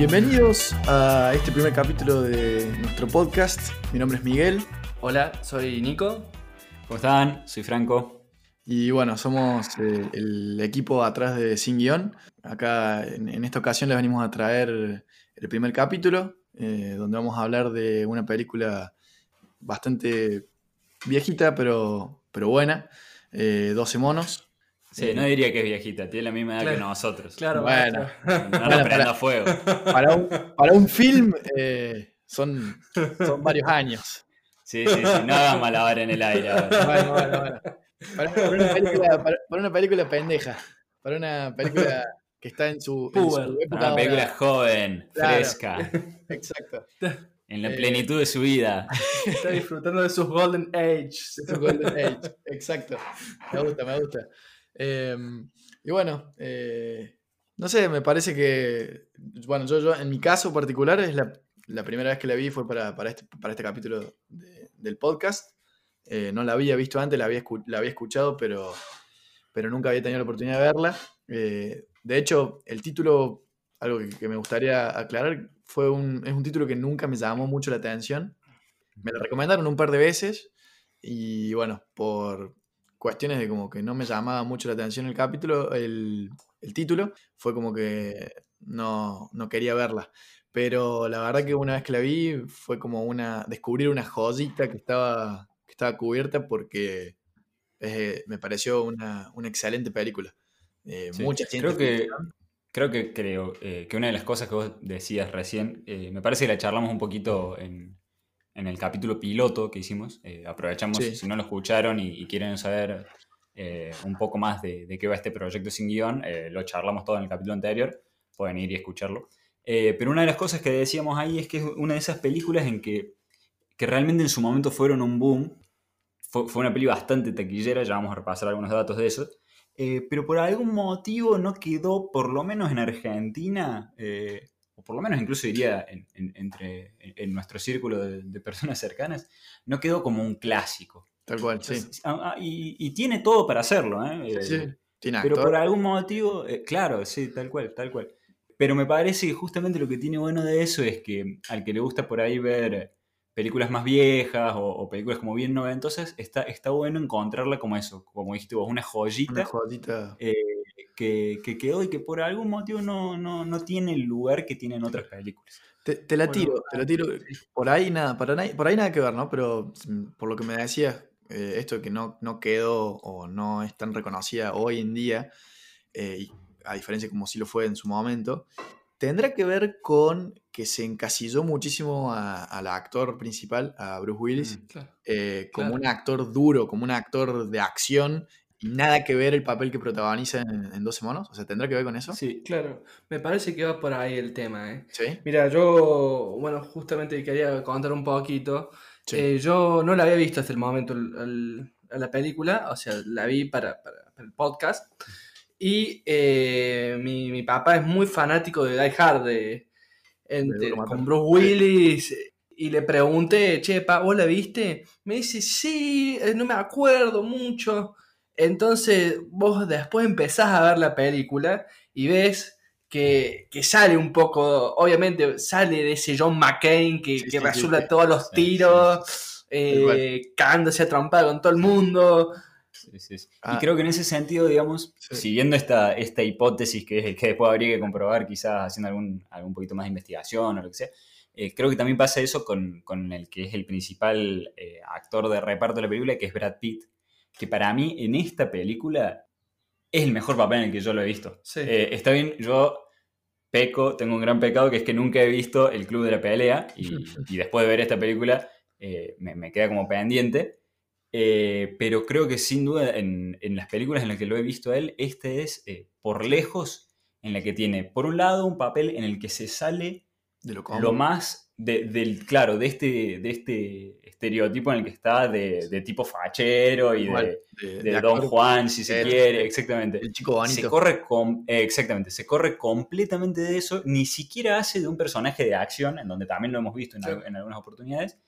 Bienvenidos a este primer capítulo de nuestro podcast. Mi nombre es Miguel. Hola, soy Nico. ¿Cómo están? Soy Franco. Y bueno, somos eh, el equipo atrás de Sin Guión. Acá en, esta ocasión les venimos a traer el primer capítulo, eh, donde vamos a hablar de una película bastante viejita, pero, pero buena. 12 eh, monos. Sí, no diría que es viejita, tiene la misma edad que nosotros. Claro, bueno. No la prenda fuego. Para un, para un film son, son varios años. Sí, sí, sí, no hagan malabar en el aire. Bueno, bueno, bueno. Para, una película, para, una película pendeja. Para una película que está en su, en su época. Una película joven, fresca. Exacto. En la plenitud de su vida. Está disfrutando de sus golden age. De sus golden age, exacto. Me gusta, me gusta. Em, y bueno, eh, no sé, me parece que, bueno, yo, yo en mi caso particular es la, primera vez que la vi fue para, para, este, para este capítulo del podcast. Eh, no la había visto antes, la había, la había escuchado, pero, pero nunca había tenido la oportunidad de verla. Eh, de hecho, el título, algo que, me gustaría aclarar, fue un, es un título que nunca me llamó mucho la atención. Me lo recomendaron un par de veces y bueno, por cuestiones de como que no me llamaba mucho la atención el capítulo, el, el título, fue como que no, no quería verla. Pero la verdad que una vez que la vi fue como una descubrir una joyita que estaba estaba cubierta porque eh, me pareció una, excelente película. Eh, mucha Creo que, creo que, creo eh, que una de las cosas que vos decías recién, me parece que la charlamos un poquito en, el capítulo piloto que hicimos. aprovechamos, si no lo escucharon y, quieren saber un poco más de, de, qué va este proyecto sin guion, lo charlamos todo en el capítulo anterior, pueden ir y escucharlo. pero una de las cosas que decíamos ahí es que es una de esas películas en que, que realmente en su momento fueron un boom fue, una peli bastante taquillera, ya vamos a repasar algunos datos de eso. Eh, pero por algún motivo no quedó, por lo menos en Argentina, eh, o por lo menos incluso diría en, entre, en nuestro círculo de, personas cercanas, no quedó como un clásico. Tal cual, sí. Ah, ah, y, tiene todo para hacerlo, ¿eh? Sí, tiene Pero por algún motivo, claro, sí, tal cual, tal cual. Pero me parece que justamente lo que tiene bueno de eso es que al que le gusta por ahí ver películas más viejas o, películas como bien noventosas, está, está bueno encontrarla como eso, como dijiste vos, una joyita. Una joyita. Eh, que, que, quedó y que por algún motivo no, no, no tiene el lugar que tienen otras películas. Te, la tiro, te la tiro. Por ahí nada, por ahí nada que ver, ¿no? Pero mm, por lo que me decías, eh, esto de que no, no quedó o no es tan reconocida hoy en día, eh, a diferencia como sí lo fue en su momento, tendrá que ver con que se encasilló muchísimo al actor principal, a Bruce Willis, mm, eh, como un actor duro, como un actor de acción, nada que ver el papel que protagoniza en, 12 monos. O sea, ¿tendrá que ver con eso? Sí, claro. Me parece que va por ahí el tema, ¿eh? Sí. Mira, yo, bueno, justamente quería contar un poquito. Eh, yo no la había visto hasta el momento la película, o sea, la vi para, para el podcast. Y eh, mi, papá es muy fanático de Die Hard, de, con Bruce Willis. Y le pregunté, che, pa, ¿vos la viste? Me dice, sí, eh, no me acuerdo mucho. Entonces vos después empezás a ver la película y ves que, sale un poco, obviamente sale de ese John McCain que, resulta todos los tiros, eh, cagándose a trompada con todo el mundo. Y ah. creo que en ese sentido, digamos, siguiendo esta, esta hipótesis que, que, después habría que comprobar, quizás haciendo algún, algún poquito más de investigación o lo que sea, eh, creo que también pasa eso con, con, el que es el principal eh, actor de reparto de la película, que es Brad Pitt, que para mí en esta película es el mejor papel en el que yo lo he visto. Eh, está bien, yo peco, tengo un gran pecado, que es que nunca he visto El Club de la Pelea, y, y después de ver esta película me, me queda como pendiente. Eh, pero creo que sin duda en, las películas en las que lo he visto a él, este es eh, por lejos en la que tiene, por un lado, un papel en el que se sale de lo, lo más del, claro, de este, de este estereotipo en el que está de, tipo fachero y de, Don Juan, si se quiere, exactamente. El chico bonito. Se corre exactamente, se corre completamente de eso, ni siquiera hace de un personaje de acción, en donde también lo hemos visto en, algunas oportunidades,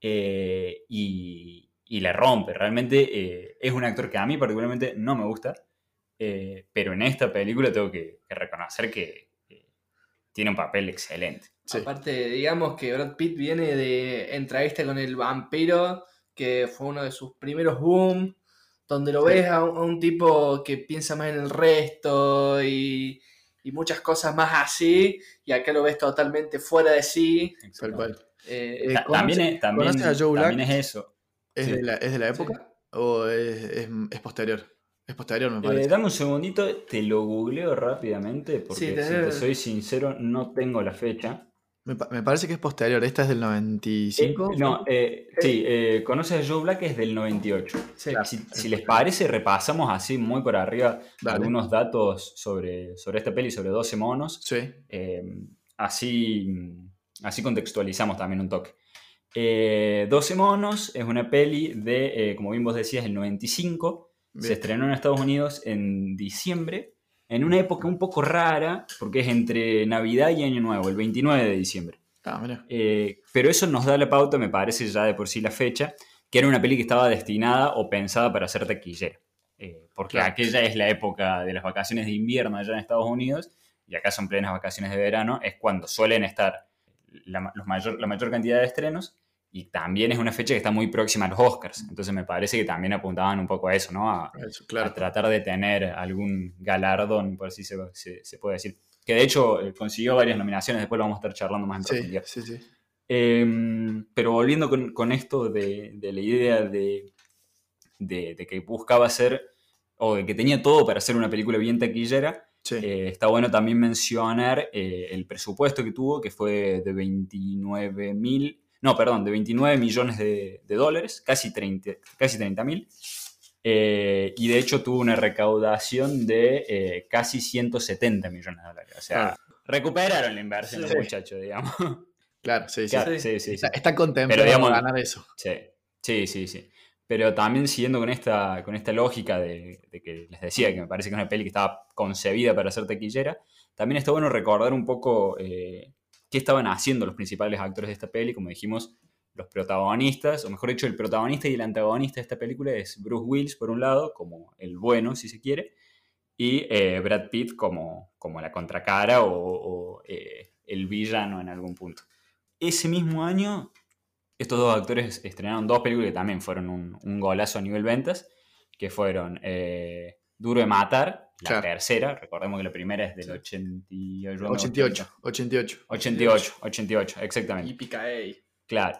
eh, y, y le rompe. Realmente eh, es un actor que a mí particularmente no me gusta, eh, pero en esta película tengo que, reconocer que tiene un papel excelente. Aparte, digamos que Brad Pitt viene de entrevista con el vampiro, que fue uno de sus primeros boom, donde lo ves a un, tipo que piensa más en el resto y, muchas cosas más así, y acá lo ves totalmente fuera de sí. Eh, eh, también, es, también, también es eso. ¿Es, de, la, ¿Es de la época o es, es posterior? Es posterior, me parece. Eh, dame un segundito, te lo googleo rápidamente, porque si te soy sincero, no tengo la fecha. Me, parece que es posterior, esta es del 95. Eh, no, eh, sí, ¿conoces a Joe Black? Es del 98. Si, les parece, repasamos así muy por arriba algunos datos sobre, sobre esta peli, sobre 12 monos. Sí. así, así contextualizamos también un toque. 12 monos es una peli de, como bien vos decías, el 95 se estrenó en Estados Unidos en diciembre, en una época un poco rara, porque es entre Navidad y Año Nuevo, el 29 de diciembre. Ah, eh, pero eso nos da la pauta, me parece ya de por sí la fecha, que era una peli que estaba destinada o pensada para ser taquillera. Eh, porque aquella es la época de las vacaciones de invierno allá en Estados Unidos, y acá son plenas vacaciones de verano, es cuando suelen estar la, mayor, la mayor cantidad de estrenos, y también es una fecha que está muy próxima a los Oscars. Entonces me parece que también apuntaban un poco a eso, ¿no? A, tratar de tener algún galardón, por así se, se, puede decir. Que de hecho eh, consiguió varias nominaciones, después lo vamos a estar charlando más en profundidad. Sí, sí. Em, pero volviendo con, con esto de, de, la idea de, de, que buscaba ser, o de que tenía todo para hacer una película bien taquillera, eh, está bueno también mencionar eh, el presupuesto que tuvo, que fue de 29 mil no, perdón, de 29 millones de, dólares, casi 30 casi mil. Eh, y de hecho tuvo una recaudación de eh, casi 170 millones de dólares. O sea, recuperaron la inversión los muchachos, digamos. Claro, sí, sí. sí, Está, contento de ganar eso. Sí, sí, sí, sí. Pero también siguiendo con esta, con esta lógica de, que les decía que me parece que es una peli que estaba concebida para ser taquillera, también está bueno recordar un poco eh, qué estaban haciendo los principales actores de esta peli. Como dijimos, los protagonistas, o mejor dicho, el protagonista y el antagonista de esta película es Bruce Willis, por un lado, como el bueno, si se quiere, y eh, Brad Pitt como, como la contracara o, eh, el villano en algún punto. Ese mismo año, estos dos actores estrenaron dos películas que también fueron un, golazo a nivel ventas, que fueron eh, Duro de Matar la tercera, recordemos que la primera es del 88. 88, 88. 88, 88, exactamente. Y Claro.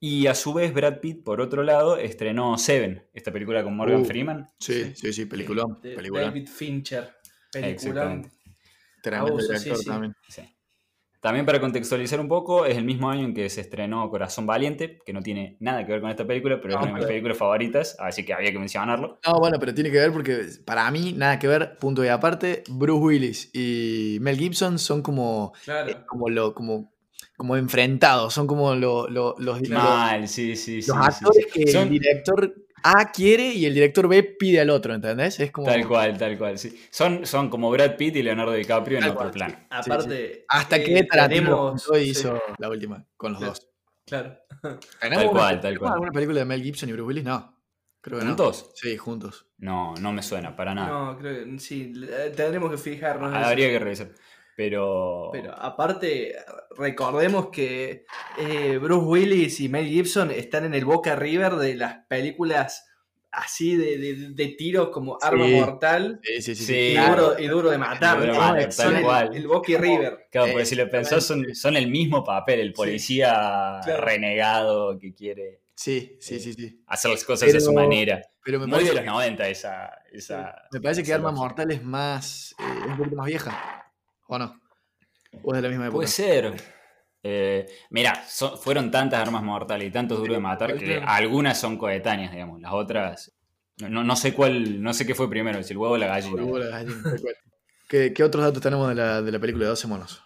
Y a su vez Brad Pitt, por otro lado, estrenó Seven, esta película con Morgan uh, Freeman. Sí, sí, sí, peliculón. David Fincher, película. Tremendo director también. Sí. También para contextualizar un poco, es el mismo año en que se estrenó Corazón Valiente, que no tiene nada que ver con esta película, pero es una de mis películas favoritas, así que había que mencionarlo. No, bueno, pero tiene que ver porque para mí, nada que ver, punto y aparte, Bruce Willis y Mel Gibson son como, claro. Eh, como, lo, como, como enfrentados, son como lo, los, Mal, sí, sí, los actores que el director a quiere y el director B pide al otro, ¿entendés? Es como... Tal cual, tal cual, sí. Son, son como Brad Pitt y Leonardo DiCaprio en otro plan. Aparte... Hasta eh, que Tarantino hizo la última, con los dos. Claro. Tal cual, tal cual. ¿Alguna película de Mel Gibson y Bruce Willis? No. Creo que ¿Juntos? Sí, juntos. No, no me suena, para nada. No, creo que sí. Tendremos que fijarnos. Habría que revisar. Pero... Pero aparte, recordemos que eh, Bruce Willis y Mel Gibson están en el Boca River de las películas así de, de, de tiros como Arma Mortal sí, sí, sí, y, duro, y, duro, de matar. el, Boca River. Claro, porque si lo pensás, son, son el mismo papel, el policía renegado que quiere sí, sí, sí, sí. hacer las cosas de su manera. Pero me Muy de los 90 esa... esa me parece que Arma Mortal es más, eh, un poquito más vieja. ¿O no? ¿O es de la misma época? Puede ser. Eh, mira, fueron tantas armas mortales y tantos duros de matar que algunas son coetáneas, digamos. Las otras. No, no, sé cuál, no sé qué fue primero, si el huevo o la gallina. El huevo o la gallina, ¿Qué, ¿Qué, otros datos tenemos de la, de la película de 12 monos?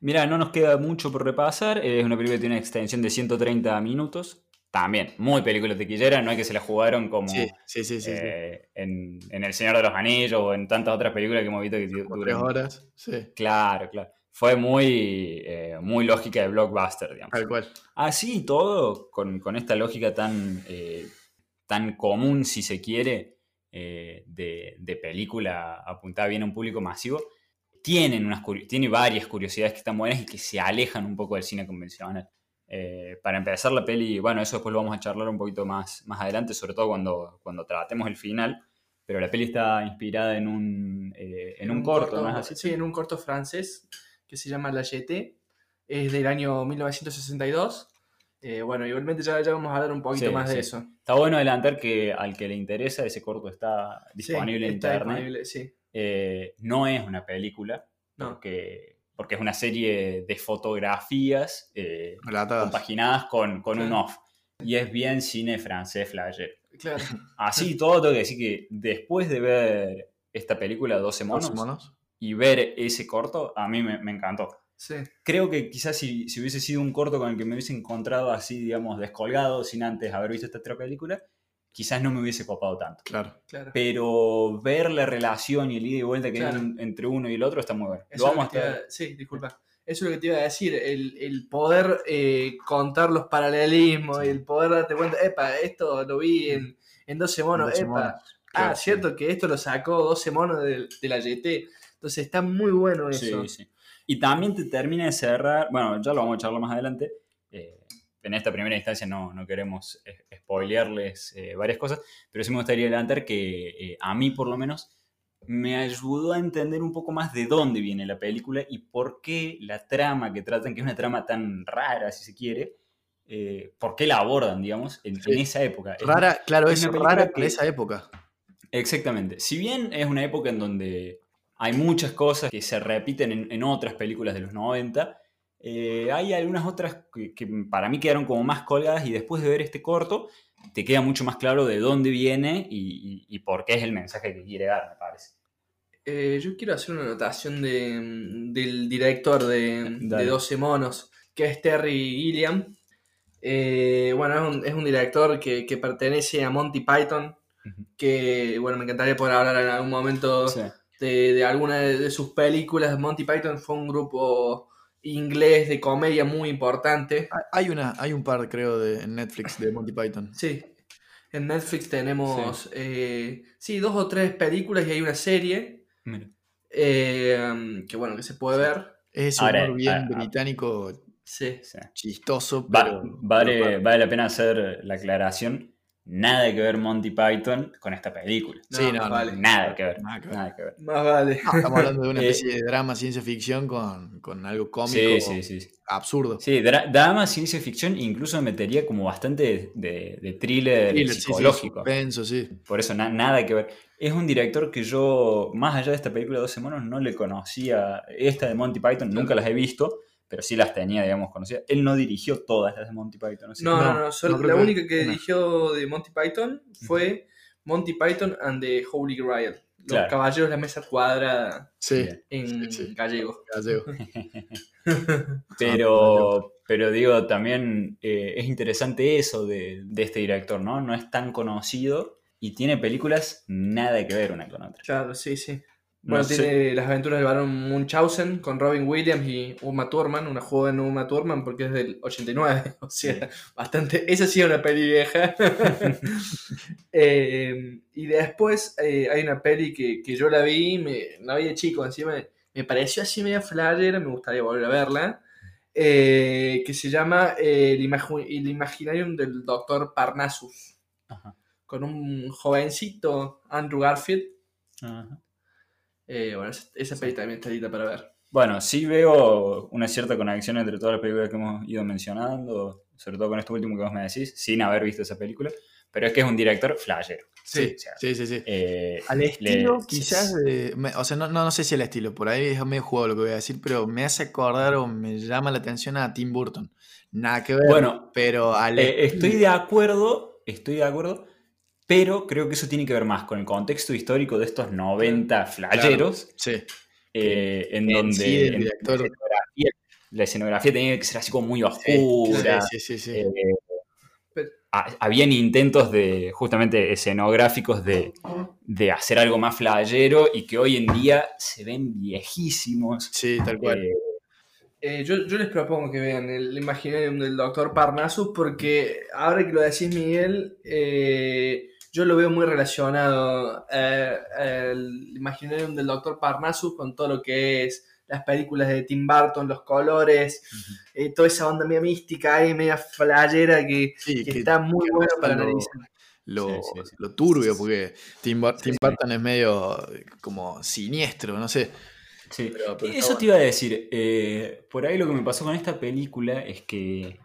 Mira, no nos queda mucho por repasar. Es una película que tiene una extensión de 130 minutos. También, muy película tequillera, no es que se la jugaron como sí, sí, sí, eh, en, en, El Señor de los Anillos o en tantas otras películas que hemos visto que duran. Tres horas, sí. Claro, claro. Fue muy, eh, muy lógica de blockbuster, digamos. Tal cual. Así y todo, con, con, esta lógica tan, eh, tan común, si se quiere, de, de, película apuntada bien a un público masivo, tienen unas, tiene varias curiosidades que están buenas y que se alejan un poco del cine convencional. Eh, para empezar la peli, bueno, eso después lo vamos a charlar un poquito más, más adelante, sobre todo cuando, cuando tratemos el final, pero la peli está inspirada en un, eh, en, un, corto, ¿no es así? Sí, en un corto francés que se llama La Jetée, es del año 1962. Eh, bueno, igualmente ya, ya, vamos a hablar un poquito más de eso. Está bueno adelantar que al que le interesa, ese corto está disponible en internet. no es una película, no. porque porque es una serie de fotografías eh, compaginadas con, con un off. Y es bien cine francés flyer. Claro. Así todo, tengo que decir que después de ver esta película, 12 monos, y ver ese corto, a mí me, me encantó. Sí. Creo que quizás si, si, hubiese sido un corto con el que me hubiese encontrado así, digamos, descolgado, sin antes haber visto esta otra película, quizás no me hubiese copado tanto. Claro. claro. Pero ver la relación y el ida y vuelta que hay entre uno y el otro está muy bueno. Lo vamos a Sí, disculpa. Eso es lo que te iba a decir, el, el poder eh, contar los paralelismos, el poder darte cuenta, epa, esto lo vi en, en 12 monos, epa. ah, cierto que esto lo sacó 12 monos de, de, la GT. Entonces está muy bueno eso. Sí, sí. Y también te termina de cerrar, bueno, ya lo vamos a charlar más adelante, eh, en esta primera instancia no, no queremos eh, spoilearles eh, varias cosas, pero sí me gustaría adelantar que eh, a mí por lo menos me ayudó a entender un poco más de dónde viene la película y por qué la trama que tratan, que es una trama tan rara si se quiere, por qué la abordan, digamos, en, esa época. Rara, claro, es, rara en esa época. Exactamente. Si bien es una época en donde hay muchas cosas que se repiten en, en otras películas de los 90, eh, hay algunas otras que, para mí quedaron como más colgadas y después de ver este corto te queda mucho más claro de dónde viene y, por qué es el mensaje que quiere dar, me parece. Eh, yo quiero hacer una anotación del director de, de, 12 monos, que es Terry Gilliam. Eh, bueno, es un, director que, pertenece a Monty Python, que bueno, me encantaría poder hablar en algún momento de, de, alguna de sus películas. Monty Python fue un grupo inglés de comedia muy importante. Hay, una, hay un par, creo, de, en Netflix de Monty Python. Sí. En Netflix tenemos, eh, sí. dos o tres películas y hay una serie. Eh, que bueno, que se puede ver. Es un bien británico sí. chistoso. vale, vale la pena hacer la aclaración nada que ver Monty Python con esta película. sí, no, vale. nada, que ver, nada, que ver, Más vale. estamos hablando de una especie de drama, ciencia ficción con, con algo cómico sí, sí, sí, absurdo. Sí, drama, ciencia ficción, incluso metería como bastante de, de thriller, psicológico. sí. Por eso, nada que ver. Es un director que yo, más allá de esta película de 12 monos, no le conocía. Esta de Monty Python nunca las he visto pero sí las tenía, digamos, conocidas. Él no dirigió todas las de Monty Python. No, no, no, la única que dirigió de Monty Python fue Monty Python and the Holy Grail. Los caballeros de la mesa cuadrada sí, en gallego. gallego. pero, pero digo, también eh, es interesante eso de, de, este director, ¿no? No es tan conocido y tiene películas nada que ver una con otra. Claro, sí, sí. Bueno, tiene las aventuras del barón Munchausen con Robin Williams y Uma Thurman, una joven Uma Thurman porque es del 89, o sea, bastante, esa sí es una peli vieja. Eh, y después eh, hay una peli que, yo la vi, me, la vi de chico, encima me, pareció así media flyer, me gustaría volver a verla, eh, que se llama el, Imaginarium del Doctor Parnassus, con un jovencito, Andrew Garfield. Ajá eh, bueno, esa peli también está lista para ver. Bueno, sí veo una cierta conexión entre todas las películas que hemos ido mencionando, sobre todo con esto último que vos me decís, sin haber visto esa película, pero es que es un director flashero. Sí, sí, sí, sí. Eh, al estilo, quizás, o sea, no, no, sé si al estilo, por ahí es medio jugado lo que voy a decir, pero me hace acordar o me llama la atención a Tim Burton. Nada que ver, bueno, pero al eh, Estoy de acuerdo, estoy de acuerdo, pero creo que eso tiene que ver más con el contexto histórico de estos 90 flayeros. sí. Eh, en donde la, escenografía, tenía que ser así como muy oscura. Sí, sí, sí. Eh, habían intentos de justamente escenográficos de, hacer algo más flayero y que hoy en día se ven viejísimos. Sí, tal cual. Eh, yo, les propongo que vean el Imaginarium del Doctor Parnassus porque ahora que lo decís Miguel, yo lo veo muy relacionado eh, el Imaginarium del Doctor Parnassus con todo lo que es las películas de Tim Burton, los colores, eh, toda esa onda media mística ahí, media flayera que, está muy bueno para analizar. Lo, turbio, porque Tim, Burton es medio como siniestro, no sé. Sí, eso te iba a decir. Eh, por ahí lo que me pasó con esta película es que,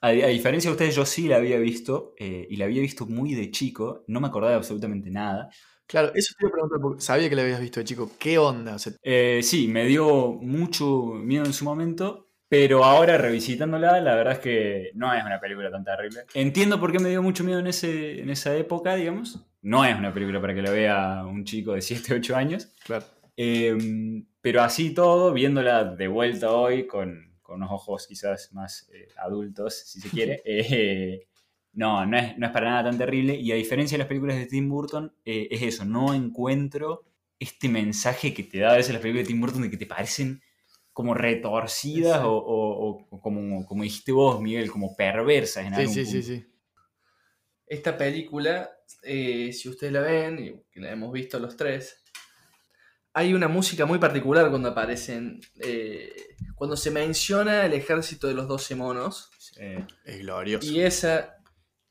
a, diferencia de ustedes, yo sí la había visto eh, y la había visto muy de chico, no me acordaba absolutamente nada. Claro, eso te iba a preguntar, porque sabía que la habías visto de chico. ¿Qué onda? Eh, sí, me dio mucho miedo en su momento, pero ahora revisitándola, la verdad es que no es una película tan terrible. Entiendo por qué me dio mucho miedo en, ese, en esa época, digamos. No es una película para que la vea un chico de 7, 8 años. Claro. Em, pero así todo, viéndola de vuelta hoy con, con unos ojos quizás más eh, adultos, si se quiere, eh, no, no es, no es, para nada tan terrible. Y a diferencia de las películas de Tim Burton, eh, es eso, no encuentro este mensaje que te da a veces las películas de Tim Burton de que te parecen como retorcidas o, como, como dijiste vos, Miguel, como perversas en algún sí, sí, sí, Esta película, si ustedes la ven, y que la hemos visto los tres, hay una música muy particular cuando aparecen. Eh, cuando se menciona el ejército de los 12 monos. es glorioso. Y esa.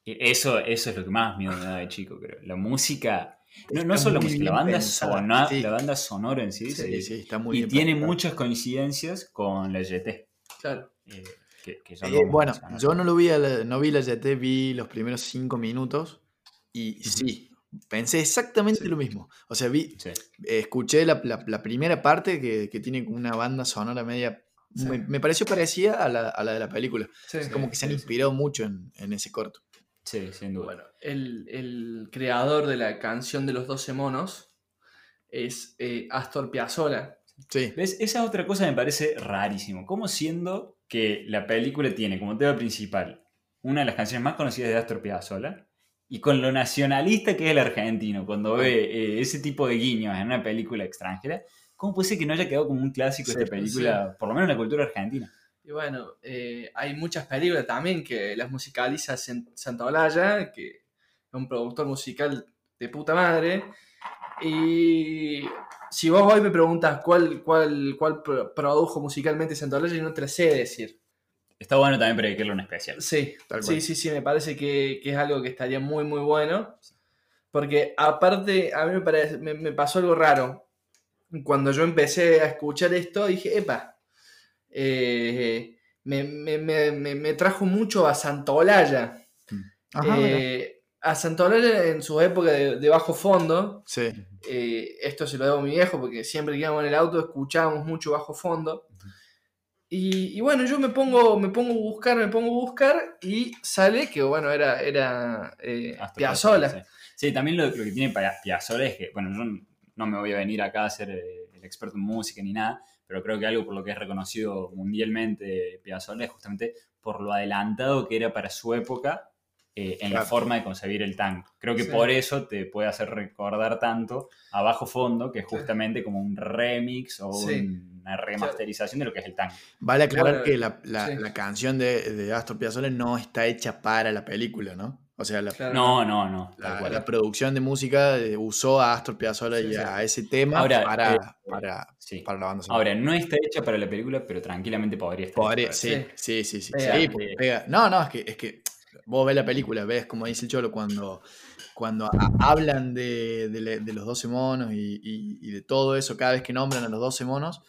Eso, eso es lo que más miedo me da de chico, creo. La música. No, no solo la música, la banda, sonora, la banda sonora en sí. Sí, sí, está muy Y tiene muchas coincidencias con la YT. Claro. Eh, eh, bueno, yo no lo vi, no vi la YT, vi los primeros cinco minutos. Y sí, Pensé exactamente lo mismo. O sea, vi, escuché la, primera parte que, tiene una banda sonora media. Me, pareció parecida a la, de la película. es como que se han inspirado mucho en, ese corto. Sí, sin duda. Bueno, el, creador de la canción de los 12 monos es eh, Astor Piazzolla. Sí. ¿Ves? Esa otra cosa me parece rarísimo. ¿Cómo siendo que la película tiene como tema principal una de las canciones más conocidas de Astor Piazzolla? Y con lo nacionalista que es el argentino, cuando ve eh, ese tipo de guiños en una película extranjera, ¿cómo puede ser que no haya quedado como un clásico esta película, por lo menos en la cultura argentina? Y bueno, eh, hay muchas películas también que las musicaliza Olaya, que es un productor musical de puta madre. Y si vos hoy me preguntas cuál, cuál, cuál produjo musicalmente Olaya, yo no te la sé decir. Está bueno también predicarle un especial. Sí, sí, sí, sí, me parece que, es algo que estaría muy, muy bueno. Porque aparte, a mí me, parece, me, pasó algo raro. Cuando yo empecé a escuchar esto, dije, epa, eh, me, trajo mucho a Santolaya. Mm. Eh, a Santolaya en su época de, bajo fondo. Sí. Eh, esto se lo debo a mi viejo porque siempre que íbamos en el auto escuchábamos mucho bajo fondo. Y, bueno, yo me pongo, me pongo a buscar, me pongo a buscar y sale que, bueno, era, era eh, Piazzolla. Sí. también lo, que tiene Piazzolla es que, bueno, yo no me voy a venir acá a ser eh, el experto en música ni nada, pero creo que algo por lo que es reconocido mundialmente Piazzolla es justamente por lo adelantado que era para su época eh, en la forma de concebir el tango. Creo que por eso te puede hacer recordar tanto a Bajo Fondo, que es justamente como un remix o una remasterización de lo que es el tango. Vale aclarar que la, canción de, Astor Piazzolla no está hecha para la película, ¿no? O sea, la, no, no, no. La, producción de música eh, usó a Astor Piazzolla y a ese tema para, eh, para, para, la banda sonora. Ahora, no está hecha para la película, pero tranquilamente podría estar. Podría, sí, sí, sí, sí, No, no, es que, es que vos ves la película, ves como dice el Cholo cuando, cuando hablan de, los 12 monos y, de todo eso, cada vez que nombran a los 12 monos,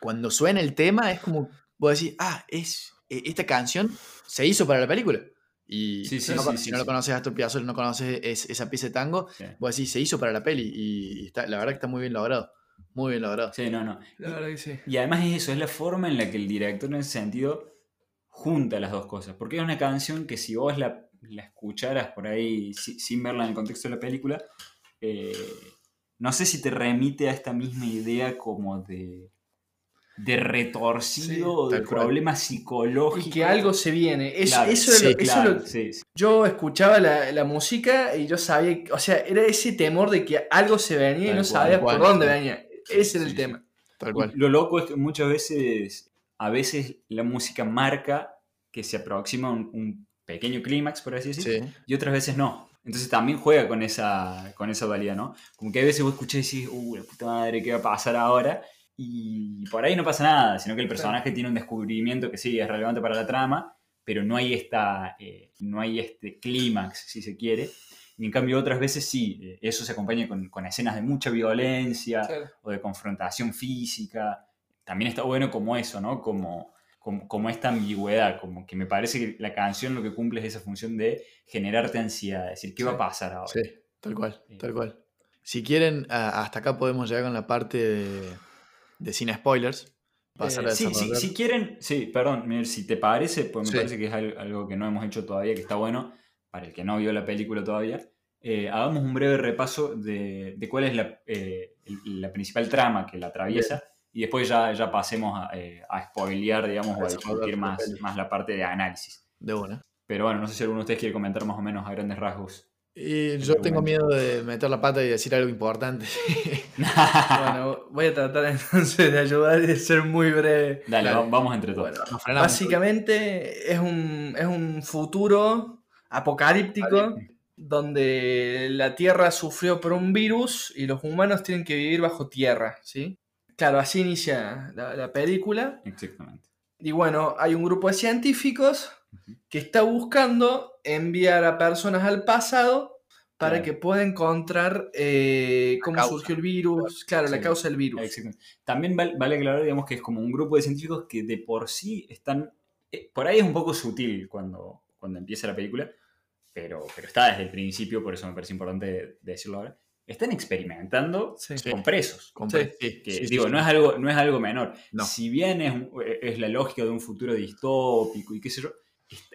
cuando suena el tema es como, vos decís, ah, es, e, esta canción se hizo para la película. Y si no, lo conoces a Astor Piazzolla, no conoces esa pieza de tango, vos decís, se hizo para la peli. Y está, la verdad que está muy bien logrado. Muy bien logrado. Sí, no, no. La verdad que sí. Y además es eso, es la forma en la que el director en ese sentido junta las dos cosas. Porque es una canción que si vos la, la escucharas por ahí sin verla en el contexto de la película, eh, no sé si te remite a esta misma idea como de, de retorcido o de problema psicológico. Y que algo se viene. Eso, es Yo escuchaba la, música y yo sabía, o sea, era ese temor de que algo se venía y no sabía por dónde venía. Ese era el tema. Tal cual. Lo loco es que muchas veces a veces la música marca que se aproxima un, un pequeño clímax, por así decirlo, y otras veces no. Entonces también juega con esa, con esa dualidad, ¿no? Como que a veces vos escuchás y decís, uh, la puta madre, ¿qué va a pasar ahora? Y por ahí no pasa nada, sino que el personaje tiene un descubrimiento que sí es relevante para la trama, pero no hay, esta, eh, no hay este clímax, si se quiere. Y en cambio otras veces sí, eh, eso se acompaña con, con escenas de mucha violencia o de confrontación física. También está bueno como eso, ¿no? Como como, esta ambigüedad, como que me parece que la canción lo que cumple es esa función de generarte ansiedad, decir, ¿qué va a pasar ahora? Sí, tal cual, tal cual. Si quieren, hasta acá podemos llegar con la parte de, sin spoilers. Eh, sí, sí, si quieren, sí, perdón, si te parece, pues me parece que es algo que no hemos hecho todavía, que está bueno, para el que no vio la película todavía. Eh, hagamos un breve repaso de, cuál es la, eh, la, principal trama que la atraviesa y después ya, ya pasemos a, eh, spoilear, digamos, o a discutir más, más la parte de análisis. De una. Pero bueno, no sé si alguno de ustedes quiere comentar más o menos a grandes rasgos. Y yo tengo miedo de meter la pata y decir algo importante. bueno, voy a tratar entonces de ayudar y de ser muy breve. Dale, vamos entre todos. básicamente es un, es un futuro apocalíptico donde la Tierra sufrió por un virus y los humanos tienen que vivir bajo tierra, ¿sí? Claro, así inicia la, película. Exactamente. Y bueno, hay un grupo de científicos que está buscando enviar a personas al pasado para que pueda encontrar eh, cómo surgió el virus, claro, la causa del virus. También vale, aclarar, digamos, que es como un grupo de científicos que de por sí están... Eh, por ahí es un poco sutil cuando, cuando empieza la película, pero, pero está desde el principio, por eso me parece importante decirlo ahora están experimentando con presos. que, digo, no, es algo, no es algo menor. Si bien es, es, la lógica de un futuro distópico y qué sé yo,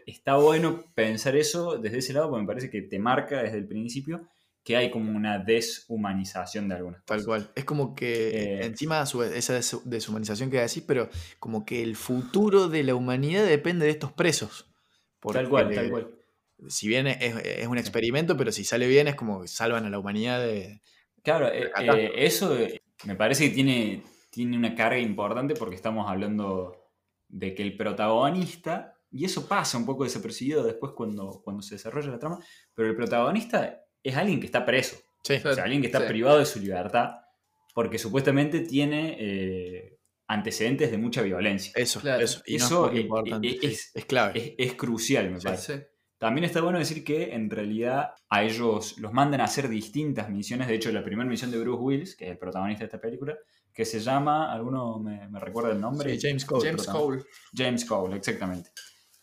está bueno pensar eso desde ese lado porque me parece que te marca desde el principio que hay como una deshumanización de algunas Tal cual. Es como que eh, encima de esa deshumanización que decís, pero como que el futuro de la humanidad depende de estos presos. tal cual, tal cual si bien es, un experimento, pero si sale bien es como que salvan a la humanidad de... Claro, eh, eh, eso me parece que tiene, tiene una carga importante porque estamos hablando de que el protagonista, y eso pasa un poco desapercibido después cuando, cuando se desarrolla la trama, pero el protagonista es alguien que está preso. o sea, alguien que está privado de su libertad porque supuestamente tiene eh, antecedentes de mucha violencia. Eso, eso. Y eso es, importante. Es, clave. Es, crucial, me parece. También está bueno decir que en realidad a ellos los mandan a hacer distintas misiones. De hecho, la primera misión de Bruce Willis, que es el protagonista de esta película, que se llama, ¿alguno me, recuerda el nombre? James Cole. James Cole. James Cole, exactamente.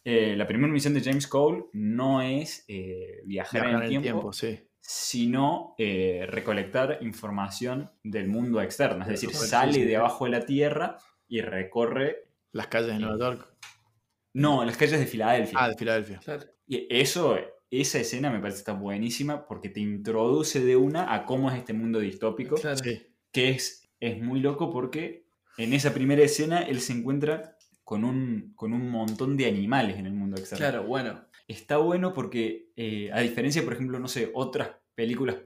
Eh, la primera misión de James Cole no es eh, viajar, en el tiempo, sino eh, recolectar información del mundo externo. Es decir, sale de abajo de la Tierra y recorre... Las calles de Nueva York. No, las calles de Filadelfia. Ah, de Filadelfia. Y eso, esa escena me parece está buenísima porque te introduce de una a cómo es este mundo distópico. Que es, es muy loco porque en esa primera escena él se encuentra con un, con un montón de animales en el mundo externo. Claro, bueno. Está bueno porque, eh, a diferencia, por ejemplo, no sé, otras películas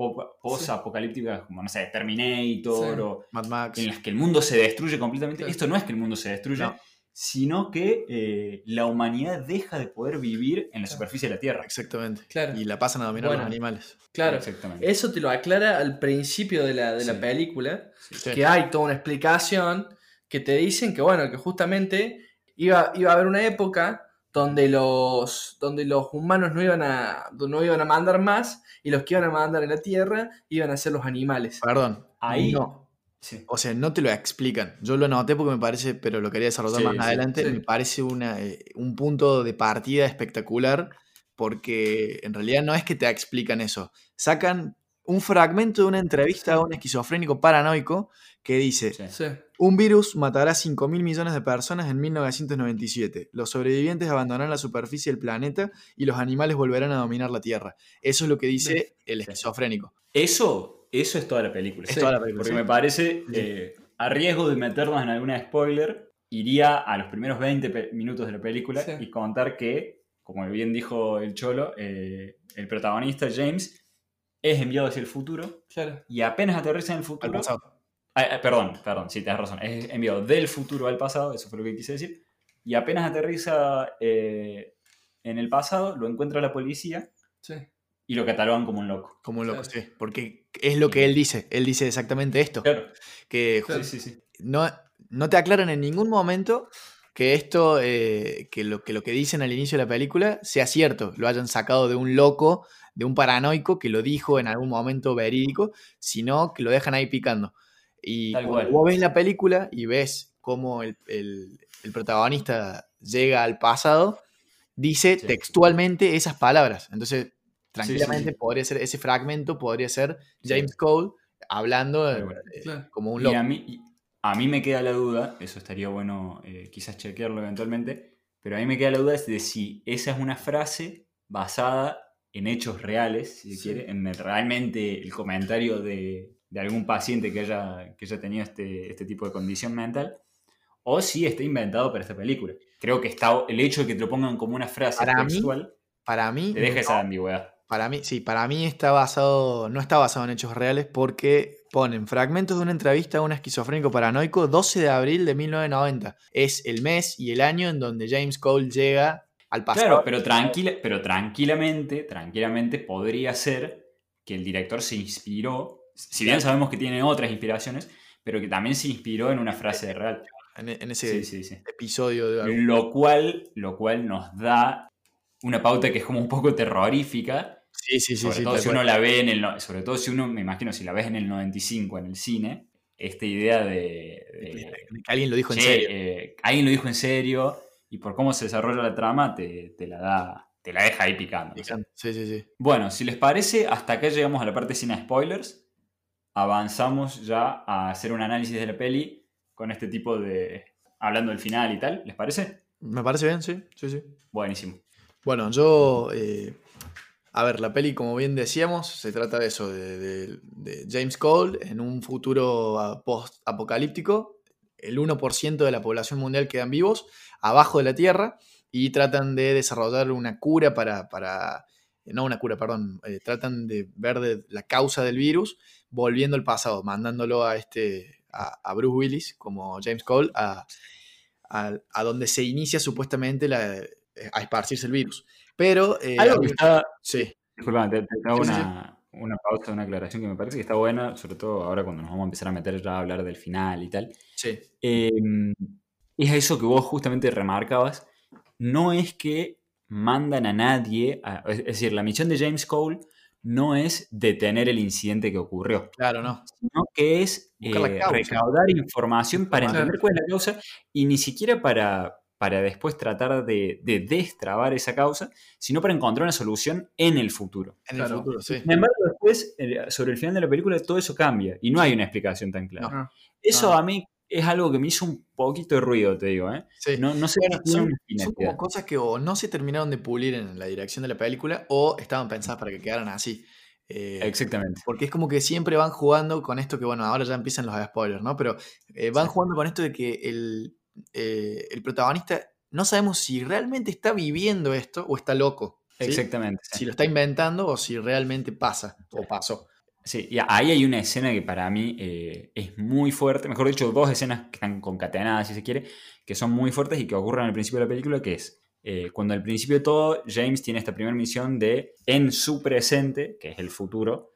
post-apocalípticas como, no sé, Terminator o Mad Max. en las que el mundo se destruye completamente, esto no es que el mundo se destruya, sino que eh, la humanidad deja de poder vivir en la superficie de la Tierra. Exactamente. Claro. Y la pasan a dominar los animales. Claro, Exactamente. eso te lo aclara al principio de la, película, que hay toda una explicación que te dicen que, bueno, que justamente iba, iba a haber una época donde los, donde los humanos no iban, a, no iban a mandar más y los que iban a mandar en la Tierra iban a ser los animales. Perdón, ahí no o sea, no te lo explican. Yo lo noté porque me parece, pero lo quería desarrollar más adelante, me parece una, eh, un punto de partida espectacular porque en realidad no es que te explican eso. Sacan un fragmento de una entrevista a un esquizofrénico paranoico que dice, un virus matará 5 mil millones de personas en 1997. Los sobrevivientes abandonarán la superficie del planeta y los animales volverán a dominar la Tierra. Eso es lo que dice el esquizofrénico. Eso eso es toda la película. Es toda la película. Porque me parece, eh, a riesgo de meternos en alguna spoiler, iría a los primeros 20 minutos de la película y contar que, como bien dijo el Cholo, eh, el protagonista, James, es enviado hacia el futuro. Y apenas aterriza en el futuro. Ah, ah, perdón, perdón, sí, tienes razón. Es enviado del futuro al pasado, eso fue lo que quise decir. Y apenas aterriza eh, en el pasado, lo encuentra la policía. Y lo catalogan como un loco. Como un loco, sí. Porque es lo que él dice. Él dice exactamente esto. Claro. Que No, no te aclaran en ningún momento que esto, eh, que, lo, que lo que dicen al inicio de la película sea cierto, lo hayan sacado de un loco, de un paranoico que lo dijo en algún momento verídico, sino que lo dejan ahí picando. Y vos ves la película y ves cómo el, protagonista llega al pasado, dice textualmente esas palabras. Entonces, tranquilamente podría ser, ese fragmento podría ser James Cole hablando eh, como un loco. a mí, a mí me queda la duda, eso estaría bueno eh, quizás chequearlo eventualmente, pero a mí me queda la duda de si esa es una frase basada en hechos reales, si se quiere, en realmente el comentario de, algún paciente que haya, que haya tenido este, este tipo de condición mental, o si está inventado para esta película. Creo que está, el hecho de que te lo pongan como una frase textual para mí, te deja esa ambigüedad. Para mí, sí, para mí está basado, no está basado en hechos reales porque ponen fragmentos de una entrevista a un esquizofrénico paranoico 12 de abril de 1990. Es el mes y el año en donde James Cole llega al pasado. Claro, pero, tranquila, pero tranquilamente, tranquilamente podría ser que el director se inspiró, si bien sabemos que tiene otras inspiraciones, pero que también se inspiró en una frase real. En, ese episodio de lo cual, lo cual nos da una pauta que es como un poco terrorífica Sí, sí, sí. Sobre todo si uno la ve en el. Sobre todo si uno, me imagino, si la ves en el 95 en el cine, esta idea de. que alguien lo dijo en serio. Eh, alguien lo dijo en serio y por cómo se desarrolla la trama te, la da. Te la deja ahí picando. Sí, sí, sí. Bueno, si les parece, hasta acá llegamos a la parte sin spoilers. Avanzamos ya a hacer un análisis de la peli con este tipo de. hablando del final y tal. ¿Les parece? Me parece bien, sí, sí, sí. Buenísimo. Bueno, yo eh, a ver, la peli, como bien decíamos, se trata de eso, de, James Cole en un futuro ah, post-apocalíptico. El 1% de la población mundial quedan vivos, abajo de la Tierra, y tratan de desarrollar una cura para, para no una cura, perdón, eh, tratan de ver de la causa del virus volviendo al pasado, mandándolo a, este, a, Bruce Willis como James Cole, a, a, donde se inicia supuestamente la, a esparcirse el virus. Pero. Eh, Algo que está. Sí. Disculpa, te, hago una, una, pausa, una aclaración que me parece que está buena, sobre todo ahora cuando nos vamos a empezar a meter ya a hablar del final y tal. Sí. Em, es eso que vos justamente remarcabas. No es que mandan a nadie. es decir, la misión de James Cole no es detener el incidente que ocurrió. Claro, no. Sino que es eh, recaudar información para entender cuál es la causa y ni siquiera para, para después tratar de, destrabar esa causa, sino para encontrar una solución en el futuro. En el futuro, sí. Sin embargo, después, eh, sobre el final de la película, todo eso cambia y no hay una explicación tan clara. eso a mí es algo que me hizo un poquito de ruido, te digo. ¿eh? No, no sé son, como cosas que o no se terminaron de pulir en la dirección de la película o estaban pensadas para que quedaran así. Eh, Exactamente. Porque es como que siempre van jugando con esto que, bueno, ahora ya empiezan los spoilers, ¿no? Pero van jugando con esto de que el, eh, el protagonista no sabemos si realmente está viviendo esto o está loco. Exactamente. Si lo está inventando o si realmente pasa o pasó. Sí, y ahí hay una escena que para mí eh, es muy fuerte, mejor dicho, dos escenas que están concatenadas, si se quiere, que son muy fuertes y que ocurren al principio de la película, que es eh, cuando al principio de todo James tiene esta primera misión de, en su presente, que es el futuro,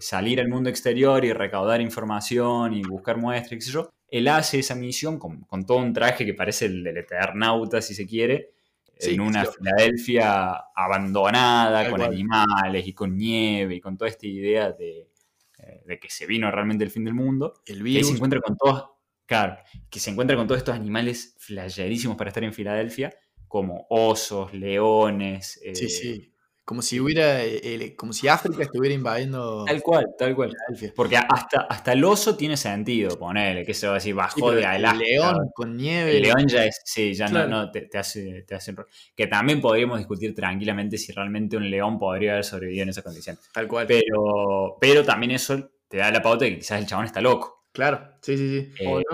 salir al mundo exterior y recaudar información y buscar muestras, qué sé yo, él hace esa misión con, todo un traje que parece el del Eternauta, si se quiere, en una Filadelfia abandonada, con animales y con nieve y con toda esta idea de, eh, que se vino realmente el fin del mundo. El virus. se encuentra con todos, claro, que se encuentra con todos estos animales flayerísimos para estar en Filadelfia, como osos, leones, sí, sí. Como si hubiera, eh, como si África estuviera invadiendo. Tal cual, tal cual. Porque hasta, hasta el oso tiene sentido, ponele, que se va a decir, bajó de El león con nieve. El león ya es, sí, ya no, no te, hace, te hace. Que también podríamos discutir tranquilamente si realmente un león podría haber sobrevivido en esa condición. Tal cual. Pero, pero también eso te da la pauta de que quizás el chabón está loco. Claro, sí, sí, sí. Eh,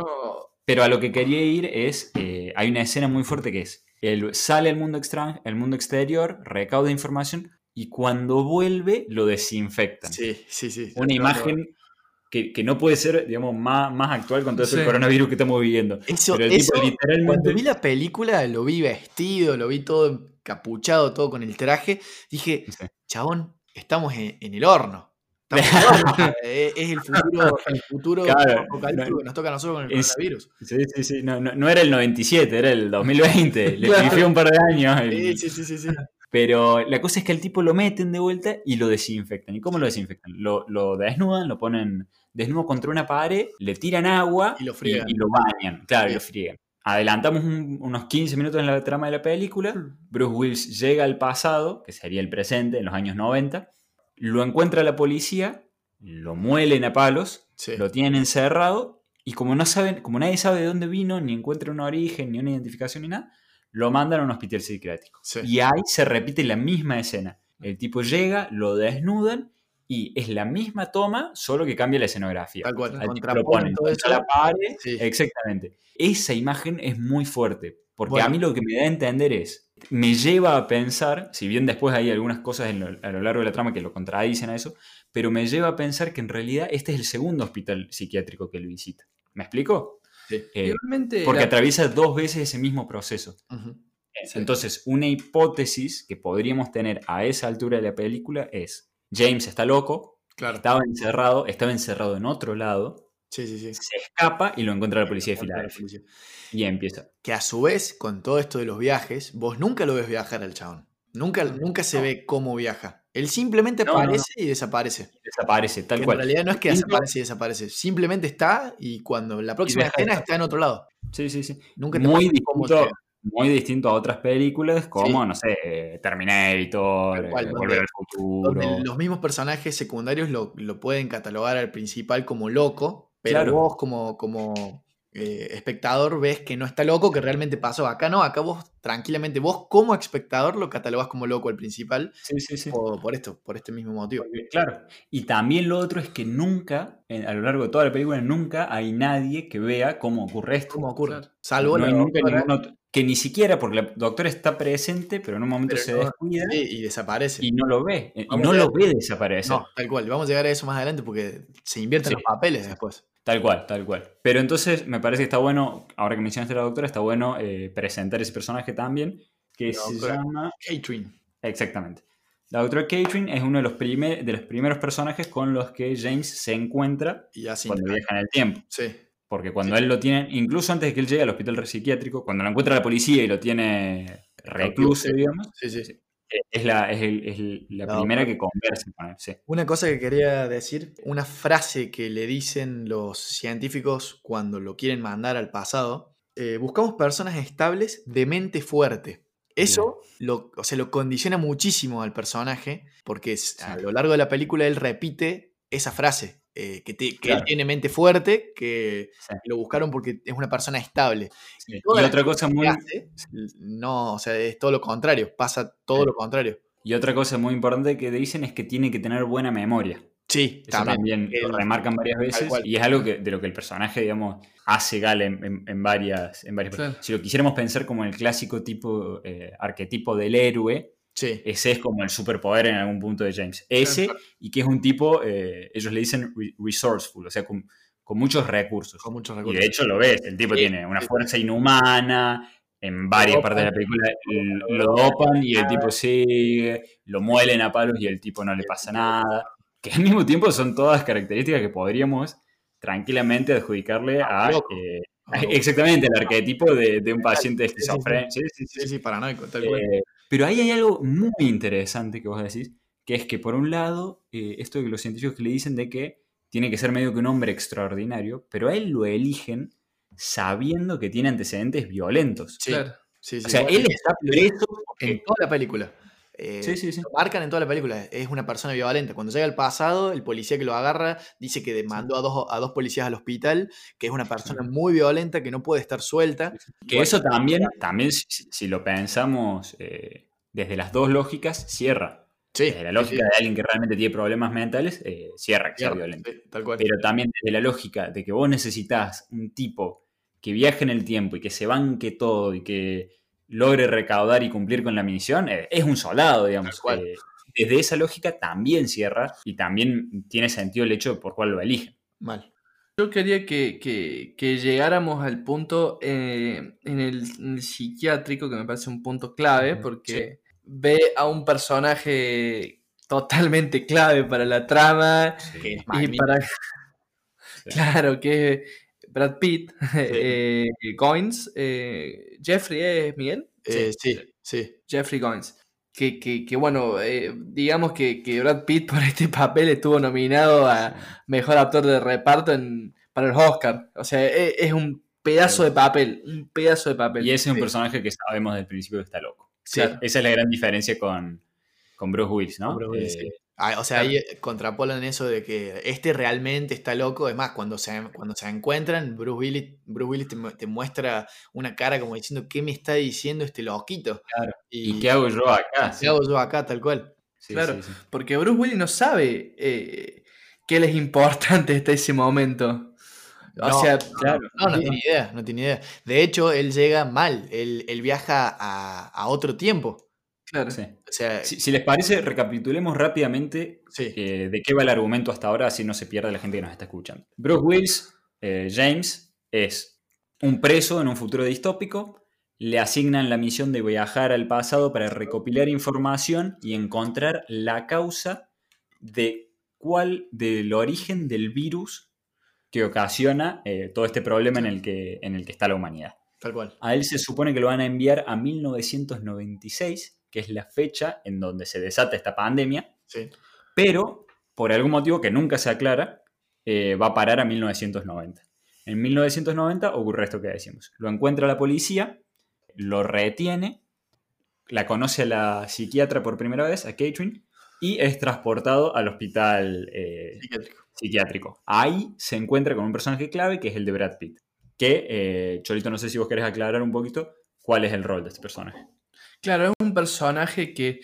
pero a lo que quería ir es, eh, hay una escena muy fuerte que es él sale al mundo, el mundo exterior, recauda información y cuando vuelve lo desinfectan. Sí, sí, sí. Una imagen que, no puede ser, digamos, más, más actual con todo ese coronavirus que estamos viviendo. Eso, literalmente... Cuando vi la película, lo vi vestido, lo vi todo encapuchado, todo con el traje, dije, chabón, estamos en, el horno. Eh, es, el futuro, el futuro apocalíptico que nos toca a nosotros con el coronavirus. Sí, sí, sí. No, no, era el 97, era el 2020. Le claro. un par de años. Sí, sí, sí, sí. Pero la cosa es que al tipo lo meten de vuelta y lo desinfectan. ¿Y cómo lo desinfectan? Lo, lo desnudan, lo ponen desnudo contra una pared, le tiran agua y lo, y, lo bañan. Claro, y lo friegan. Adelantamos unos 15 minutos en la trama de la película. Mm. Bruce Willis llega al pasado, que sería el presente, en los años 90. Lo encuentra la policía, lo muelen a palos, lo tienen encerrado y como no saben, como nadie sabe de dónde vino, ni encuentra un origen, ni una identificación, ni nada, lo mandan a un hospital psiquiátrico. Y ahí se repite la misma escena. El tipo llega, lo desnudan y es la misma toma, solo que cambia la escenografía. Tal cual, lo ponen la pared. Exactamente. Esa imagen es muy fuerte, porque a mí lo que me da a entender es, me lleva a pensar, si bien después hay algunas cosas a lo largo de la trama que lo contradicen a eso, pero me lleva a pensar que en realidad este es el segundo hospital psiquiátrico que él visita. ¿Me explico? Sí. Eh, porque atraviesa dos veces ese mismo proceso. Entonces, una hipótesis que podríamos tener a esa altura de la película es, James está loco, estaba encerrado, estaba encerrado en otro lado, sí, sí, sí. se escapa y lo encuentra la policía de Filadelfia. Y empieza. Que a su vez, con todo esto de los viajes, vos nunca lo ves viajar al chabón. Nunca, nunca se ve cómo viaja. Él simplemente aparece y desaparece. Desaparece, tal cual. En realidad no es que desaparece y desaparece. Simplemente está y cuando la próxima escena está en otro lado. Sí, sí, sí. Nunca te Muy distinto, muy distinto a otras películas como, no sé, Terminator, Volver al Futuro. los mismos personajes secundarios lo, pueden catalogar al principal como loco, pero vos como, como eh, espectador ves que no está loco, que realmente pasó. Acá no, acá vos tranquilamente, vos como espectador lo catalogás como loco el principal. Sí, sí, sí. Por, esto, por este mismo motivo. Claro. Y también lo otro es que nunca, a lo largo de toda la película, nunca hay nadie que vea cómo ocurre esto. Cómo ocurre. Salvo no hay nunca que ni siquiera, porque el doctor está presente, pero en un momento se descuida. y desaparece. Y no lo ve. Y no lo ve desaparecer. No, tal cual. Vamos a llegar a eso más adelante porque se invierten los papeles después. Tal cual, tal cual. Pero entonces me parece que está bueno, ahora que mencionaste a la doctora, está bueno eh, presentar ese personaje también, que se llama... Catherine. Exactamente. La doctora Catherine es uno de los, de los primeros personajes con los que James se encuentra y cuando viaja en el tiempo. Sí. Porque cuando él lo tiene, incluso antes de que él llegue al hospital psiquiátrico, cuando lo encuentra la policía y lo tiene recluso, digamos, sí, sí, es la, es la primera que conversa con él. Una cosa que quería decir, una frase que le dicen los científicos cuando lo quieren mandar al pasado, eh, buscamos personas estables de mente fuerte. Eso lo, o sea, lo condiciona muchísimo al personaje, porque a lo largo de la película él repite esa frase. Eh, que, él tiene mente fuerte, que lo buscaron porque es una persona estable. Y, otra cosa muy... no, o sea, es todo lo contrario, pasa todo lo contrario. Y otra cosa muy importante que dicen es que tiene que tener buena memoria. Sí, también, lo remarcan varias veces y es algo que, de lo que el personaje, digamos, hace gal en, varias... En varias Si lo quisiéramos pensar como el clásico tipo, eh, arquetipo del héroe, ese es como el superpoder en algún punto de James. Ese, y que es un tipo, eh, ellos le dicen resourceful, o sea, con, muchos recursos. Con muchos recursos. Y de hecho lo ves, el tipo tiene una fuerza inhumana, en varias partes de la película lo dopan y el tipo sigue, lo muelen a palos y el tipo no le pasa nada. Que al mismo tiempo son todas características que podríamos tranquilamente adjudicarle a... Eh, exactamente, el arquetipo de, un paciente esquizofrénico. Sí, sí, sí, sí, paranoico, tal cual. Eh, pero ahí hay algo muy interesante que vos decís, que es que por un lado, eh, esto de que los científicos le dicen de que tiene que ser medio que un hombre extraordinario, pero a él lo eligen sabiendo que tiene antecedentes violentos. Sí, claro. Sí, o sea, él está preso en toda la película. Eh, sí, sí, sí. Lo marcan en toda la película. Es una persona violenta. Cuando llega al pasado, el policía que lo agarra dice que demandó a dos, a dos policías al hospital, que es una persona muy violenta, que no puede estar suelta. Que eso también, también si, lo pensamos eh, desde las dos lógicas, cierra. Sí, desde la lógica de alguien que realmente tiene problemas mentales, eh, cierra que sea violento. tal cual. Pero también desde la lógica de que vos necesitas un tipo que viaje en el tiempo y que se banque todo y que logre recaudar y cumplir con la misión, eh, es un soldado, digamos. Eh, desde esa lógica también cierra y también tiene sentido el hecho por cuál lo eligen. Mal. Yo quería que, llegáramos al punto eh, en, el, psiquiátrico, que me parece un punto clave, porque ve a un personaje totalmente clave para la trama y para... Claro, que Brad Pitt, eh, Goins, eh, Jeffrey es Miguel. Eh, sí, sí. Jeffrey Goins. Que, que, bueno, digamos que, que, Brad Pitt por este papel estuvo nominado a Mejor Actor de Reparto en, para el Oscar. O sea, e, es, un pedazo de papel, un pedazo de papel. Y ese es un personaje que sabemos desde el principio que está loco. Esa es la gran diferencia con, con Bruce Willis, ¿no? Ah, o sea, ahí contrapolan eso de que este realmente está loco. Es más, cuando se, cuando se encuentran, Bruce Willis, Bruce Willis te, muestra una cara como diciendo, ¿qué me está diciendo este loquito? Claro. Y, qué hago yo acá? ¿Qué hago yo acá, tal cual? claro, porque Bruce Willis no sabe eh, qué le es importante hasta ese momento. O sea, claro. No, no, tiene idea, no tiene idea. De hecho, él llega mal, él, viaja a, a otro tiempo. Claro. si, les parece, recapitulemos rápidamente eh, de qué va el argumento hasta ahora, así no se pierde la gente que nos está escuchando. Bruce Willis, eh, James, es un preso en un futuro distópico. Le asignan la misión de viajar al pasado para recopilar información y encontrar la causa de cuál, del origen del virus que ocasiona eh, todo este problema en el, que, en el que está la humanidad. Tal cual. A él se supone que lo van a enviar a 1996 que es la fecha en donde se desata esta pandemia, pero por algún motivo que nunca se aclara, eh, va a parar a 1990. En 1990 ocurre esto que decimos. Lo encuentra la policía, lo retiene, la conoce a la psiquiatra por primera vez, a Catherine, y es transportado al hospital eh, psiquiátrico. Ahí se encuentra con un personaje clave que es el de Brad Pitt. Que, eh, Cholito, no sé si vos querés aclarar un poquito cuál es el rol de este personaje. Claro, es un personaje que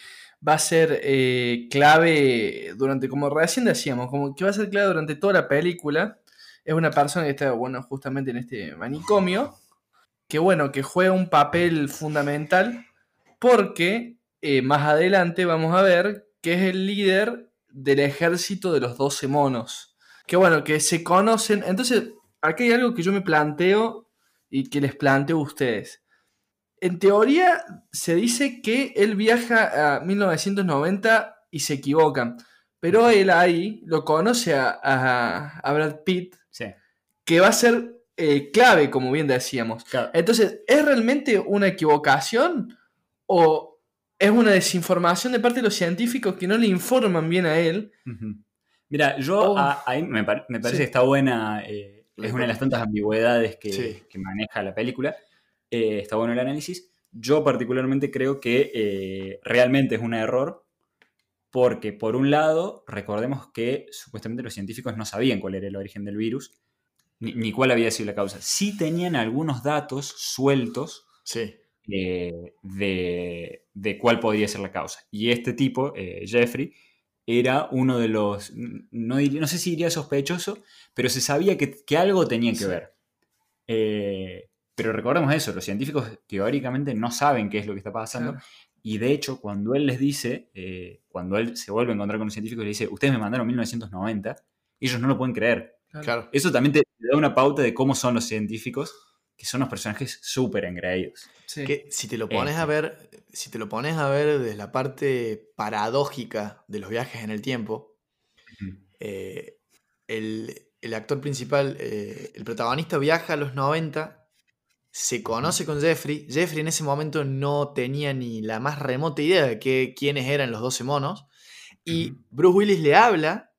va a ser eh, clave durante, como recién decíamos, como que va a ser clave durante toda la película. Es una persona que está, bueno, justamente en este manicomio, que bueno, que juega un papel fundamental porque eh, más adelante vamos a ver que es el líder del ejército de los 12 monos. Que bueno, que se conocen. Entonces, aquí hay algo que yo me planteo y que les planteo a ustedes en teoría se dice que él viaja a 1990 y se equivoca, pero él ahí lo conoce a, Brad Pitt, que va a ser eh, clave, como bien decíamos. Entonces, ¿es realmente una equivocación o es una desinformación de parte de los científicos que no le informan bien a él? Mira, yo oh. me, parece que está buena, eh, es una de las tantas ambigüedades que maneja la película. Eh, está bueno el análisis. Yo particularmente creo que eh, realmente es un error porque, por un lado, recordemos que supuestamente los científicos no sabían cuál era el origen del virus, ni, cuál había sido la causa. Sí tenían algunos datos sueltos sí. Eh, de, de, cuál podría ser la causa. Y este tipo, Jeffrey, era uno de los, no, no, sé si diría sospechoso, pero se sabía que, algo tenía que ver. Pero recordemos eso, los científicos teóricamente no saben qué es lo que está pasando. Y de hecho, cuando él les dice, eh, cuando él se vuelve a encontrar con los científicos, le dice, ustedes me mandaron 1990, ellos no lo pueden creer. Claro. Eso también te, da una pauta de cómo son los científicos, que son los personajes súper engreídos. Que si te lo pones a este. ver, si te lo pones a ver desde la parte paradójica de los viajes en el tiempo, eh, el, actor principal, eh, el protagonista viaja a los 90 se conoce con Jeffrey. Jeffrey en ese momento no tenía ni la más remota idea de que, quiénes eran los 12 monos. Y Bruce Willis le habla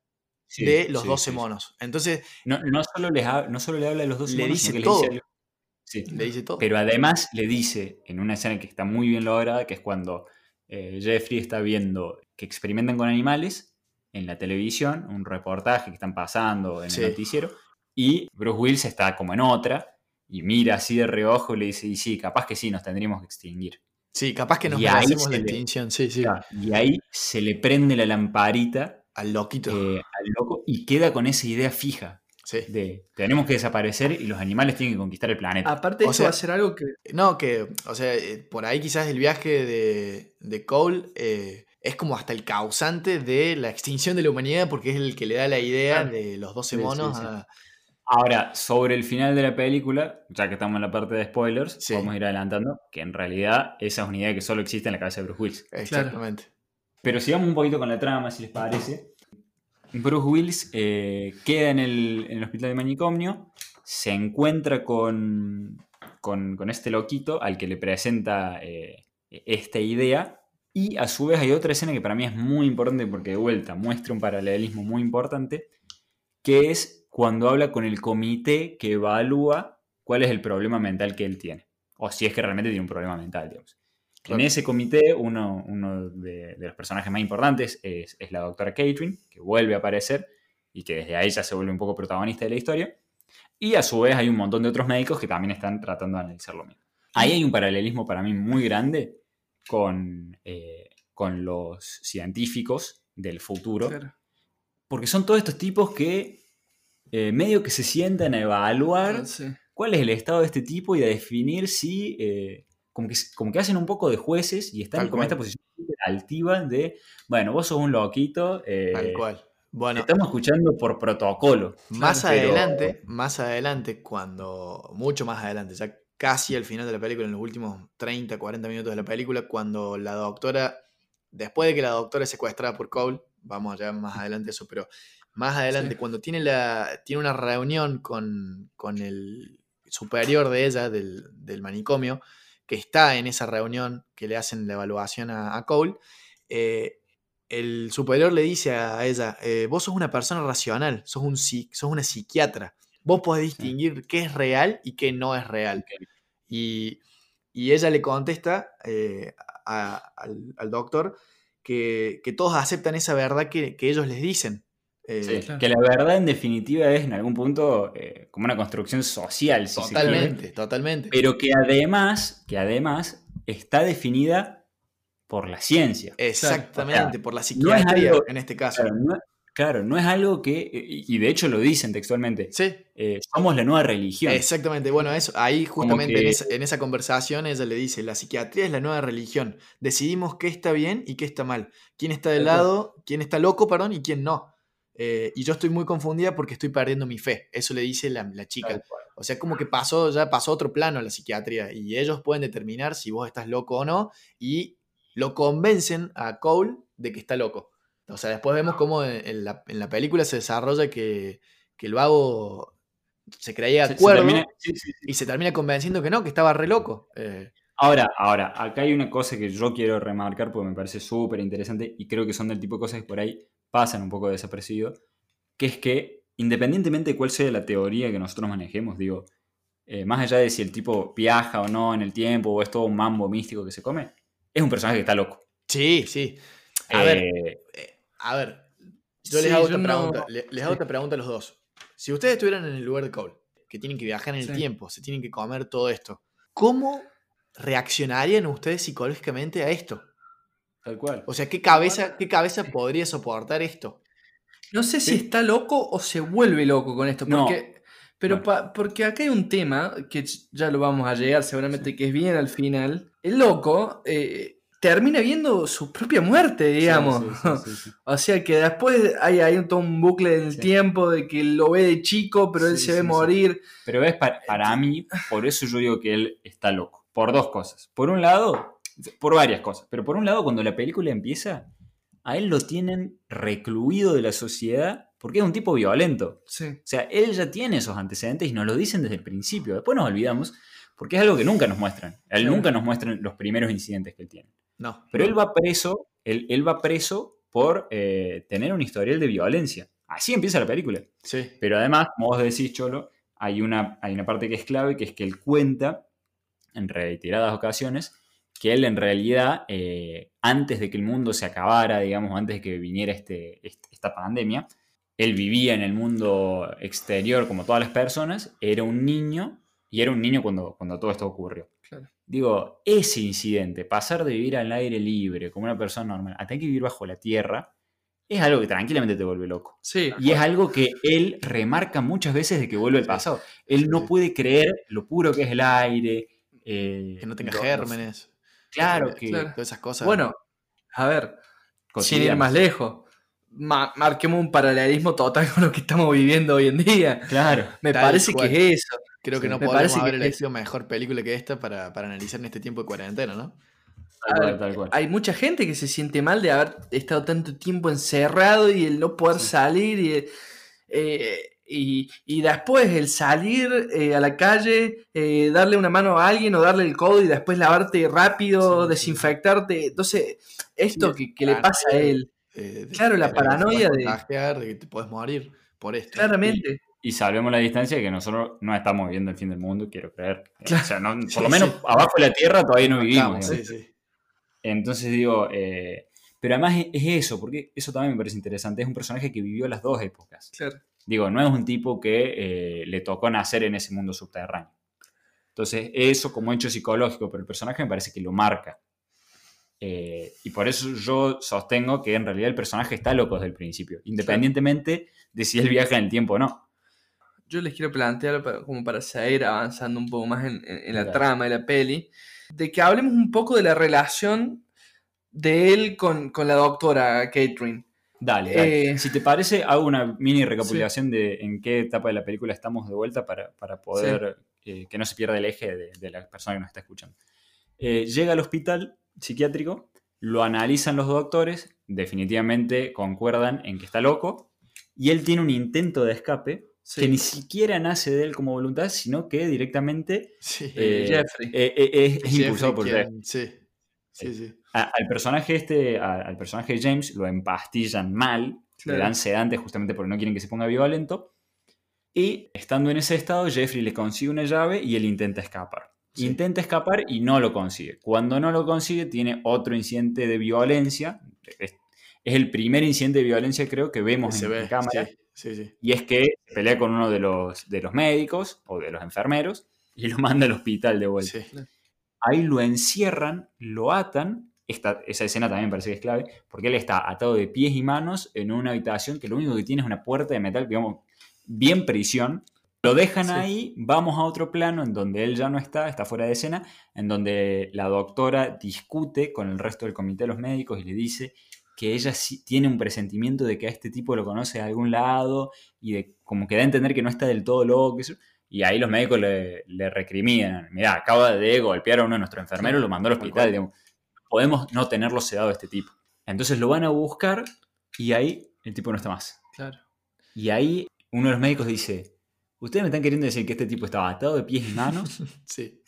de los 12 monos. Entonces. No, solo le habla de los 12 le monos, dice todo. Le dice, todo. Pero además le dice, en una escena que está muy bien lograda, que es cuando eh, Jeffrey está viendo que experimentan con animales en la televisión, un reportaje que están pasando en el noticiero, y Bruce Willis está como en otra y mira así de reojo y le dice, y sí, capaz que sí, nos tendríamos que extinguir. Sí, capaz que nos merecemos la extinción, sí, sí. y ahí se le prende la lamparita al loquito. Eh, al loco y queda con esa idea fija. Sí. De tenemos que desaparecer y los animales tienen que conquistar el planeta. Aparte, eso va a ser algo que. No, que, o sea, eh, por ahí quizás el viaje de, de Cole eh, es como hasta el causante de la extinción de la humanidad, porque es el que le da la idea de los 12 monos a, Ahora, sobre el final de la película, ya que estamos en la parte de spoilers, vamos a ir adelantando que en realidad esa es una idea que solo existe en la cabeza de Bruce Willis. Exactamente. Pero sigamos un poquito con la trama, si les parece. Bruce Willis eh, queda en el, hospital de manicomio, se encuentra con, con, este loquito al que le presenta eh, esta idea y a su vez hay otra escena que para mí es muy importante porque de vuelta muestra un paralelismo muy importante, que es cuando habla con el comité que evalúa cuál es el problema mental que él tiene, o si es que realmente tiene un problema mental, digamos. En ese comité, uno, de, los personajes más importantes es, la doctora Catherine, que vuelve a aparecer y que desde ahí ya se vuelve un poco protagonista de la historia. Y a su vez hay un montón de otros médicos que también están tratando de analizar lo mismo. Ahí hay un paralelismo para mí muy grande con, eh, con los científicos del futuro. Porque son todos estos tipos que eh, medio que se sientan a evaluar ah, cuál es el estado de este tipo y a definir si eh, como que, hacen un poco de jueces y están con esta posición altiva de, bueno, vos sos un loquito. Eh, Tal cual. Bueno, estamos escuchando por protocolo. Más adelante, más adelante, cuando, mucho más adelante, ya casi al final de la película, en los últimos 30, 40 minutos de la película, cuando la doctora, después de que la doctora es secuestrada por Cole, vamos allá más adelante eso, pero más adelante, cuando tiene, la, tiene una reunión con, con el superior de ella, del, del manicomio, que está en esa reunión que le hacen la evaluación a, Cole, eh, el superior le dice a ella, eh, vos sos una persona racional, sos, un, sos una psiquiatra, vos podés distinguir qué es real y qué no es real. Y, ella le contesta eh, al, doctor que, todos aceptan esa verdad que ellos les dicen, eh, que la verdad en definitiva es en algún punto eh, como una construcción social. totalmente, totalmente. Pero que además, que además está definida por la ciencia. Exactamente, por la psiquiatría en este caso. Claro no, es algo que, y de hecho lo dicen textualmente, sí. Eh, somos la nueva religión. Exactamente, bueno, eso, ahí justamente en, esa, conversación ella le dice, la psiquiatría es la nueva religión, decidimos qué está bien y qué está mal, quién está de lado, quién está loco, perdón, y quién no. Eh, y yo estoy muy confundida porque estoy perdiendo mi fe. Eso le dice la, chica. O sea, como que pasó, ya pasó otro plano a la psiquiatría. Y ellos pueden determinar si vos estás loco o no. Y lo convencen a Cole de que está loco. O sea, después vemos cómo en la, película se desarrolla que, el vago se creía de acuerdo y se termina convenciendo que no, que estaba re loco. Eh. Ahora, ahora, acá hay una cosa que yo quiero remarcar porque me parece súper interesante y creo que son del tipo de cosas que por ahí pasan un poco desapercibido, que es que independientemente de cuál sea la teoría que nosotros manejemos, digo, eh, más allá de si el tipo viaja o no en el tiempo o es todo un mambo místico que se come, es un personaje que está loco. Sí, sí. A ver, eh, eh, a ver, yo les hago, otra, pregunta, les, hago otra pregunta a los dos. Si ustedes estuvieran en el lugar de Cole, que tienen que viajar en el tiempo, se tienen que comer todo esto, ¿cómo reaccionarían ustedes psicológicamente a esto? Tal cual. O sea, ¿qué cabeza, qué cabeza podría soportar esto? No sé si está loco o se vuelve loco con esto. Porque, Pero porque acá hay un tema que ya lo vamos a llegar seguramente, que es bien al final. El loco eh, termina viendo su propia muerte, digamos. o sea que después hay, hay todo un bucle del tiempo de que lo ve de chico, pero él se ve morir. Pero es para, para mí, por eso yo digo que él está loco. Por dos cosas. Por un lado, por varias cosas. Pero por un lado, cuando la película empieza, a él lo tienen recluido de la sociedad porque es un tipo violento. Sí. O sea, él ya tiene esos antecedentes y nos lo dicen desde el principio. Después nos olvidamos porque es algo que nunca nos muestran. él nunca nos muestran los primeros incidentes que él tiene. No. Pero él va preso, él, él va preso por eh, tener un historial de violencia. Así empieza la película. Sí. Pero además, como vos decís, Cholo, hay una, hay una parte que es clave, que es que él cuenta en reiteradas ocasiones que él en realidad, eh, antes de que el mundo se acabara, digamos, antes de que viniera este, esta pandemia, él vivía en el mundo exterior como todas las personas, era un niño y era un niño cuando, cuando todo esto ocurrió. Digo, ese incidente, pasar de vivir al aire libre como una persona normal a tener que vivir bajo la tierra, es algo que tranquilamente te vuelve loco. Sí, y es algo que él remarca muchas veces de que vuelve al pasado. Él no puede creer lo puro que es el aire. Eh, que no tenga gérmenes. Claro que todas esas cosas. Bueno, a ver, sin ir más lejos, marquemos un paralelismo total con lo que estamos viviendo hoy en día. Claro. Me parece que es eso. Creo que no podemos haber elegido mejor película que esta para, analizar en este tiempo de cuarentena, ¿no? Hay mucha gente que se siente mal de haber estado tanto tiempo encerrado y el no poder salir y, eh, y, después el salir eh, a la calle, eh, darle una mano a alguien o darle el codo y después lavarte rápido, desinfectarte. Entonces, esto que, le pasa a él. claro, la paranoia de... de que te puedes morir por esto. Claramente. Y, salvemos la distancia de que nosotros no estamos viviendo el fin del mundo, quiero creer. O sea, por lo menos abajo de la Tierra todavía no vivimos. Entonces digo, eh, pero además es, eso, porque eso también me parece interesante. Es un personaje que vivió las dos épocas. Digo, no es un tipo que eh, le tocó nacer en ese mundo subterráneo. Entonces, eso como hecho psicológico, pero el personaje me parece que lo marca. Eh, y por eso yo sostengo que en realidad el personaje está loco desde el principio, independientemente de si él viaja en el tiempo o no. Yo les quiero plantear, como para seguir avanzando un poco más en, la trama de la peli, de que hablemos un poco de la relación de él con, la doctora Catherine. Dale, eh, si te parece, hago una mini recapitulación de en qué etapa de la película estamos de vuelta para, poder eh, que no se pierda el eje de, la persona que nos está escuchando. llega al hospital psiquiátrico, lo analizan los doctores, definitivamente concuerdan en que está loco, y él tiene un intento de escape que ni siquiera nace de él como voluntad, sino que directamente eh, Jeffrey. Eh, eh, es, impulsado por él. Sí. Sí, sí. Al personaje este, al personaje de James, lo empastillan mal, le dan sedante justamente porque no quieren que se ponga violento. Y estando en ese estado, Jeffrey le consigue una llave y él intenta escapar. Intenta escapar y no lo consigue. Cuando no lo consigue, tiene otro incidente de violencia. Es, el primer incidente de violencia, creo, que vemos en la cámara. Y es que pelea con uno de los, de los médicos o de los enfermeros y lo manda al hospital de vuelta. Ahí lo encierran, lo atan. Esta, esa escena también parece que es clave, porque él está atado de pies y manos en una habitación que lo único que tiene es una puerta de metal, digamos, bien prisión, lo dejan ahí, vamos a otro plano en donde él ya no está, está fuera de escena, en donde la doctora discute con el resto del comité de los médicos y le dice que ella sí tiene un presentimiento de que a este tipo lo conoce de algún lado y de como que da a entender que no está del todo loco. Y ahí los médicos le, le recriminan. Mira, acaba de golpear a uno de nuestros enfermeros, lo mandó al hospital. Podemos no tenerlo sedado a este tipo. Entonces lo van a buscar y ahí el tipo no está más. Claro. Y ahí uno de los médicos dice, Ustedes me están queriendo decir que este tipo estaba atado de pies y manos. sí.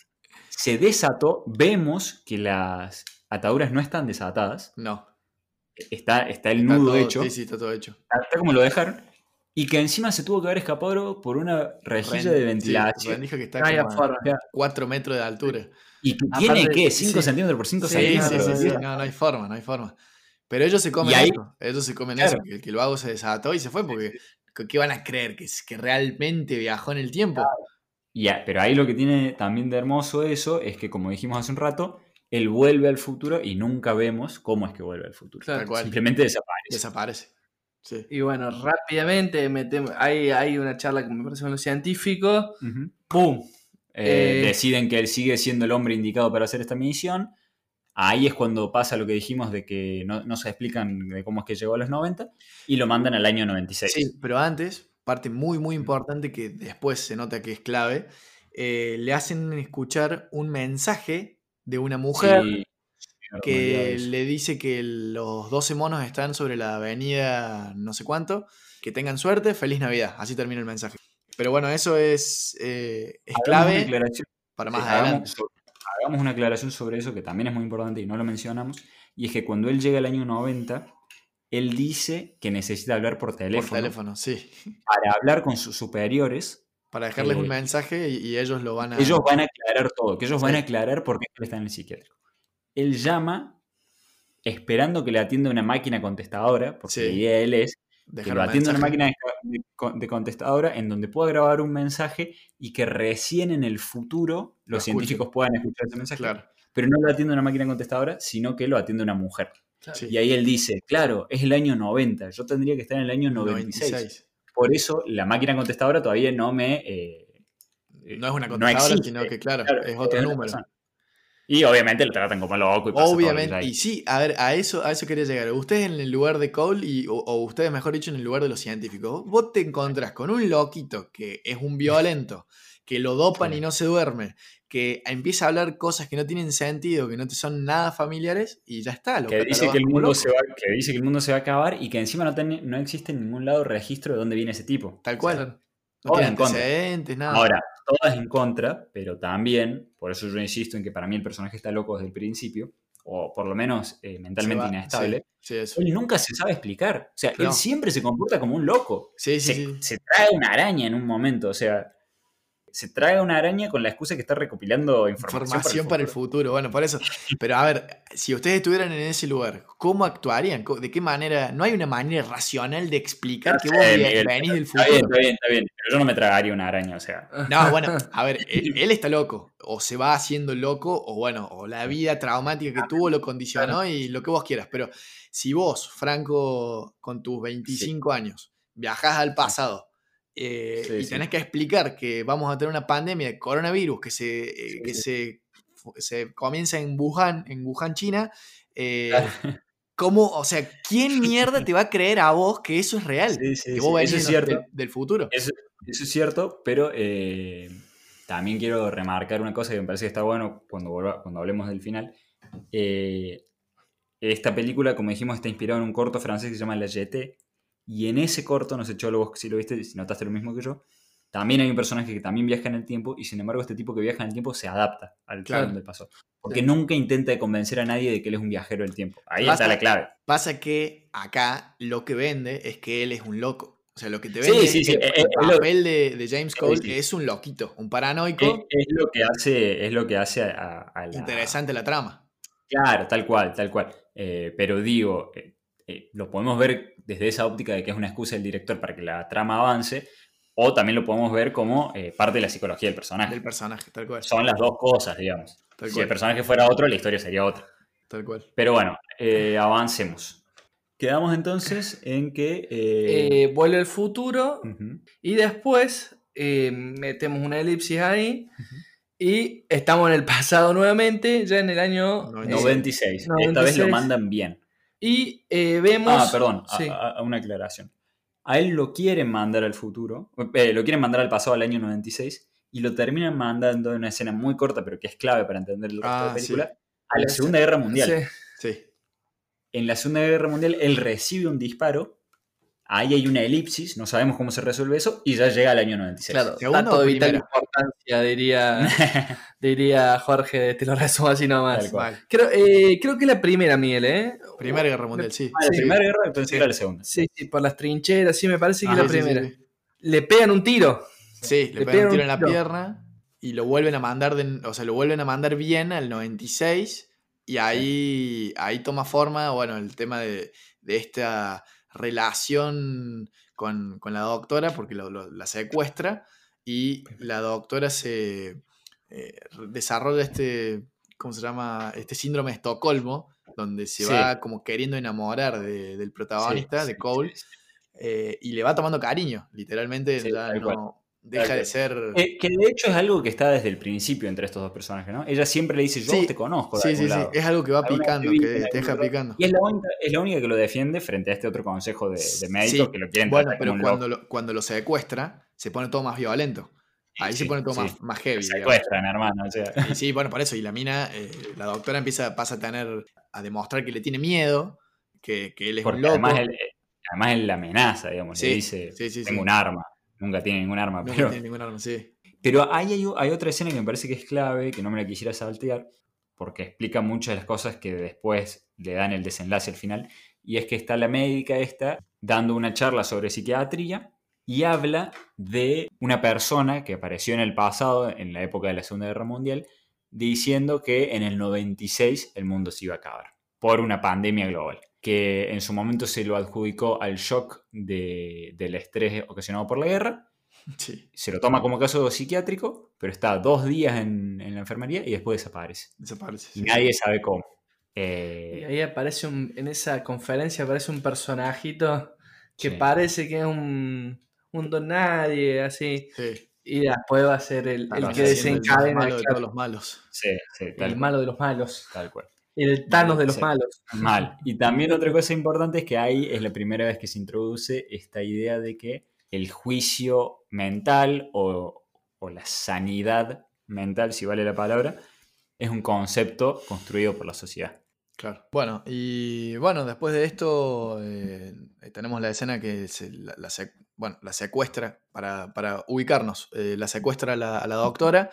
Se desató. Vemos que las ataduras no están desatadas. No. Está, está el nudo hecho. Sí, sí, está todo hecho. Está como lo dejaron. Y que encima se tuvo que haber escapado por una rejilla de ventilación. Sí, que está como a 4 metros de altura. ¿Y que tiene qué? ¿5 centímetros por 5 centímetros? Sí, sí, sí, no, no hay forma, no hay forma. Pero ellos se comen eso. Ellos se comen eso. Que el, que el vago se desató y se fue porque ¿Qué van a creer? ¿Que, que realmente viajó en el tiempo? Ya, pero ahí lo que tiene también de hermoso eso es que, como dijimos hace un rato, él vuelve al futuro y nunca vemos cómo es que vuelve al futuro. Simplemente desaparece. Desaparece. Y bueno, rápidamente metemos, hay, hay una charla que me parece con los científicos. ¡Pum! Eh, eh, deciden que él sigue siendo el hombre indicado para hacer esta misión. Ahí es cuando pasa lo que dijimos de que no, se explican de cómo es que llegó a los 90 y lo mandan al año 96. Sí, pero antes, parte muy, muy importante que después se nota que es clave, eh, le hacen escuchar un mensaje de una mujer que le dice que los 12 monos están sobre la avenida no sé cuánto, que tengan suerte, feliz Navidad, así termina el mensaje. Pero bueno, eso es, eh, es clave para más adelante hagamos una aclaración sobre eso que también es muy importante y no lo mencionamos, y es que cuando él llega al año 90, él dice que necesita hablar por teléfono. Por teléfono, sí. Para hablar con sus superiores. Para dejarles un mensaje y, ellos lo van a... Ellos van a aclarar todo, que ellos van a aclarar por qué él está en el psiquiátrico. Él llama esperando que le atienda una máquina contestadora, porque la idea de él es que lo atienda una máquina de, contestadora en donde pueda grabar un mensaje y que recién en el futuro los científicos puedan escuchar ese mensaje. Pero no lo atiende una máquina contestadora, sino que lo atiende una mujer. Y ahí él dice, claro, es el año 90, yo tendría que estar en el año 96. Por eso la máquina contestadora todavía no me... Eh, no es una contestadora, sino que, claro, es otro número. Y obviamente lo tratan como loco y Obviamente, y sí, a ver, a eso, a eso quería llegar. Ustedes en el lugar de Cole, y, o, ustedes mejor dicho, en el lugar de los científicos, vos te encontrás con un loquito que es un violento, que lo dopan y no se duerme, que empieza a hablar cosas que no tienen sentido, que no te son nada familiares y ya está. que, dice que, el mundo se va, que dice que el mundo se va a acabar y que encima no, no existe en ningún lado registro de dónde viene ese tipo. Tal cual. no tiene antecedentes, nada. Ahora, todas en contra, pero también, por eso yo insisto en que para mí el personaje está loco desde el principio, o por lo menos eh, mentalmente inestable. él nunca se sabe explicar. O sea, él siempre se comporta como un loco. se, se trae una araña en un momento. O sea, se trae una araña con la excusa que está recopilando información, para, el futuro. Bueno, por eso. Pero a ver, si ustedes estuvieran en ese lugar, ¿cómo actuarían? ¿De qué manera? No hay una manera racional de explicar que vos venís del futuro. Está bien, está bien, está bien. Pero yo no me tragaría una araña, o sea. No, bueno, a ver, él, está loco. O se va haciendo loco, o bueno, o la vida traumática que tuvo lo condicionó y lo que vos quieras. Pero si vos, Franco, con tus 25 años, viajás al pasado eh, y tenés que explicar que vamos a tener una pandemia de coronavirus que se, eh, que se, se, comienza en Wuhan, en Wuhan, China. Eh, ¿Cómo, o sea, quién mierda te va a creer a vos que eso es real? que vos eso es cierto. del futuro. Eso, es cierto, pero también quiero remarcar una cosa que me parece que está bueno cuando, cuando hablemos del final. esta película, como dijimos, está inspirada en un corto francés que se llama La Jetée, y en ese corto, no sé, Cholo, vos si lo viste, si notaste lo mismo que yo, también hay un personaje que también viaja en el tiempo y sin embargo este tipo que viaja en el tiempo se adapta al claro. donde pasó. Porque nunca intenta convencer a nadie de que él es un viajero del tiempo. Ahí está la clave. Pasa que acá lo que vende es que él es un loco. O sea, lo que te vende es el, eh, papel de, James Cole que es un loquito, un paranoico. Es, lo que hace, es lo que hace a, la... Interesante la trama. Claro, tal cual, tal cual. Eh, pero digo, eh, lo podemos ver desde esa óptica de que es una excusa del director para que la trama avance, o también lo podemos ver como eh, parte de la psicología del personaje. Del personaje, tal cual. Son las dos cosas, digamos. si el personaje fuera otro, la historia sería otra. Tal cual. Pero bueno, eh, avancemos. Quedamos entonces en que... vuelve el futuro y después metemos una elipsis ahí. Y estamos en el pasado nuevamente, ya en el año 96. Esta vez lo mandan bien. Y eh, vemos. Ah, perdón, a, una aclaración. A él lo quieren mandar al futuro, eh, lo quieren mandar al pasado, al año 96, y lo terminan mandando en una escena muy corta, pero que es clave para entender el resto de la ah, película, a la Segunda Guerra Mundial. Sí. En la Segunda Guerra Mundial, él recibe un disparo Ahí hay una elipsis, no sabemos cómo se resuelve eso, y ya llega al año 96. Claro, dato de vital importancia, diría, diría Jorge, te lo resumo así nomás. Creo, eh, creo que la primera, Miguel, ¿eh? Primera Guerra Mundial, sí. Ah, la primera guerra, entonces era la segunda. Sí, sí, por las trincheras, sí, me parece que es la primera. le pegan un tiro. Sí, le, pegan, un tiro en la pierna y lo vuelven a mandar, o sea, lo vuelven a mandar bien al 96 y ahí, ahí toma forma, bueno, el tema de, de esta relación con, la doctora porque la secuestra y la doctora se eh, desarrolla este, ¿cómo se llama? Este síndrome de Estocolmo, donde se va como queriendo enamorar del protagonista, de Cole, eh, y le va tomando cariño, literalmente ya no, deja de ser. Eh, que de hecho es algo que está desde el principio entre estos dos personajes, ¿no? Ella siempre le dice, yo te conozco. sí, sí, sí. Es algo que va picando, que te deja picando. Y es la, única, es la única que lo defiende frente a este otro consejo de, de médicos que lo quieren Bueno, pero cuando lo, cuando lo secuestra, se pone todo más violento. Ahí se pone todo más, más heavy. Se secuestran, hermano. Y sí, bueno, por eso. Y la mina, eh, la doctora empieza, pasa a tener, a demostrar que le tiene miedo, que, que él es un loco. Además él, además él la amenaza, digamos, le dice, tengo un arma. Nunca tiene ningún arma. Nunca pero, tiene ningún arma, sí. Pero hay, hay, otra escena que me parece que es clave, que no me la quisiera saltear, porque explica muchas de las cosas que después le dan el desenlace al final. Y es que está la médica esta dando una charla sobre psiquiatría y habla de una persona que apareció en el pasado, en la época de la Segunda Guerra Mundial, diciendo que en el 96 el mundo se iba a acabar por una pandemia global que en su momento se lo adjudicó al shock del estrés ocasionado por la guerra. Se lo toma como caso psiquiátrico, pero está dos días en, la enfermería y después desaparece. Desaparece. Y nadie sabe cómo. Eh, y ahí aparece en esa conferencia aparece un personajito que parece que es un, un don nadie, así. Y después va a ser el, que desencadena. El malo de todos los malos. Sí, el malo de los malos. Tal cual. El Thanos de los malos. Mal. Y también otra cosa importante es que ahí es la primera vez que se introduce esta idea de que el juicio mental o, o la sanidad mental, si vale la palabra, es un concepto construido por la sociedad. Claro. Bueno, y bueno, después de esto eh, tenemos la escena que se, la, bueno, la secuestra, para, ubicarnos, eh, la secuestra a la, a la, doctora,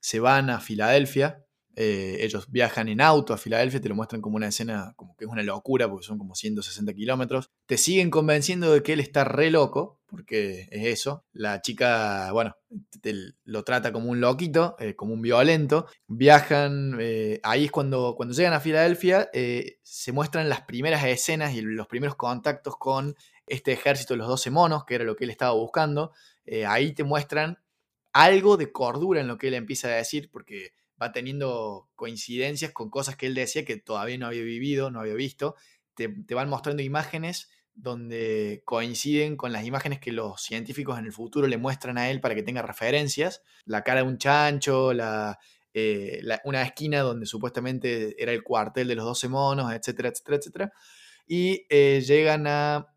se van a Filadelfia, eh, ellos viajan en auto a Filadelfia, te lo muestran como una escena, como que es una locura, porque son como 160 kilómetros. Te siguen convenciendo de que él está re loco, porque es eso. La chica, bueno, lo trata como un loquito, eh, como un violento. Viajan, eh, ahí es cuando, cuando llegan a Filadelfia, se muestran las primeras escenas y los primeros contactos con este ejército de los 12 monos, que era lo que él estaba buscando. ahí te muestran algo de cordura en lo que él empieza a decir, porque va teniendo coincidencias con cosas que él decía que todavía no había vivido, no había visto. Te, van mostrando imágenes donde coinciden con las imágenes que los científicos en el futuro le muestran a él para que tenga referencias. La cara de un chancho, la, eh, una esquina donde supuestamente era el cuartel de los 12 monos, etcétera, etcétera, etcétera. Y eh, llegan a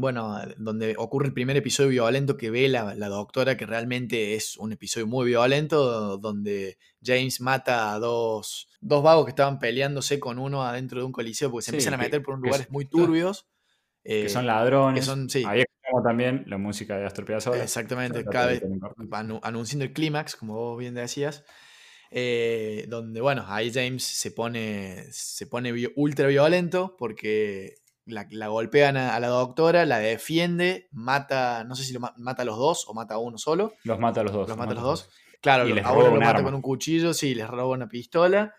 bueno, donde ocurre el primer episodio violento que ve la, doctora, que realmente es un episodio muy violento, donde James mata a dos, dos vagos que estaban peleándose con uno adentro de un coliseo, porque se empiezan a meter por lugares muy turbios. que son ladrones. Que son, sí. Ahí también la música de Astor Piazzolla. Exactamente, cada vez anunciando el clímax, como vos bien decías. Eh, donde, bueno, ahí James se pone, se pone ultra violento porque la, golpean a, la doctora, la defiende, mata, no sé si lo mata a los dos o mata a uno solo. Los mata a los dos. Los mata a los dos. Claro, y ahora lo mata con un cuchillo, sí, les roba una pistola.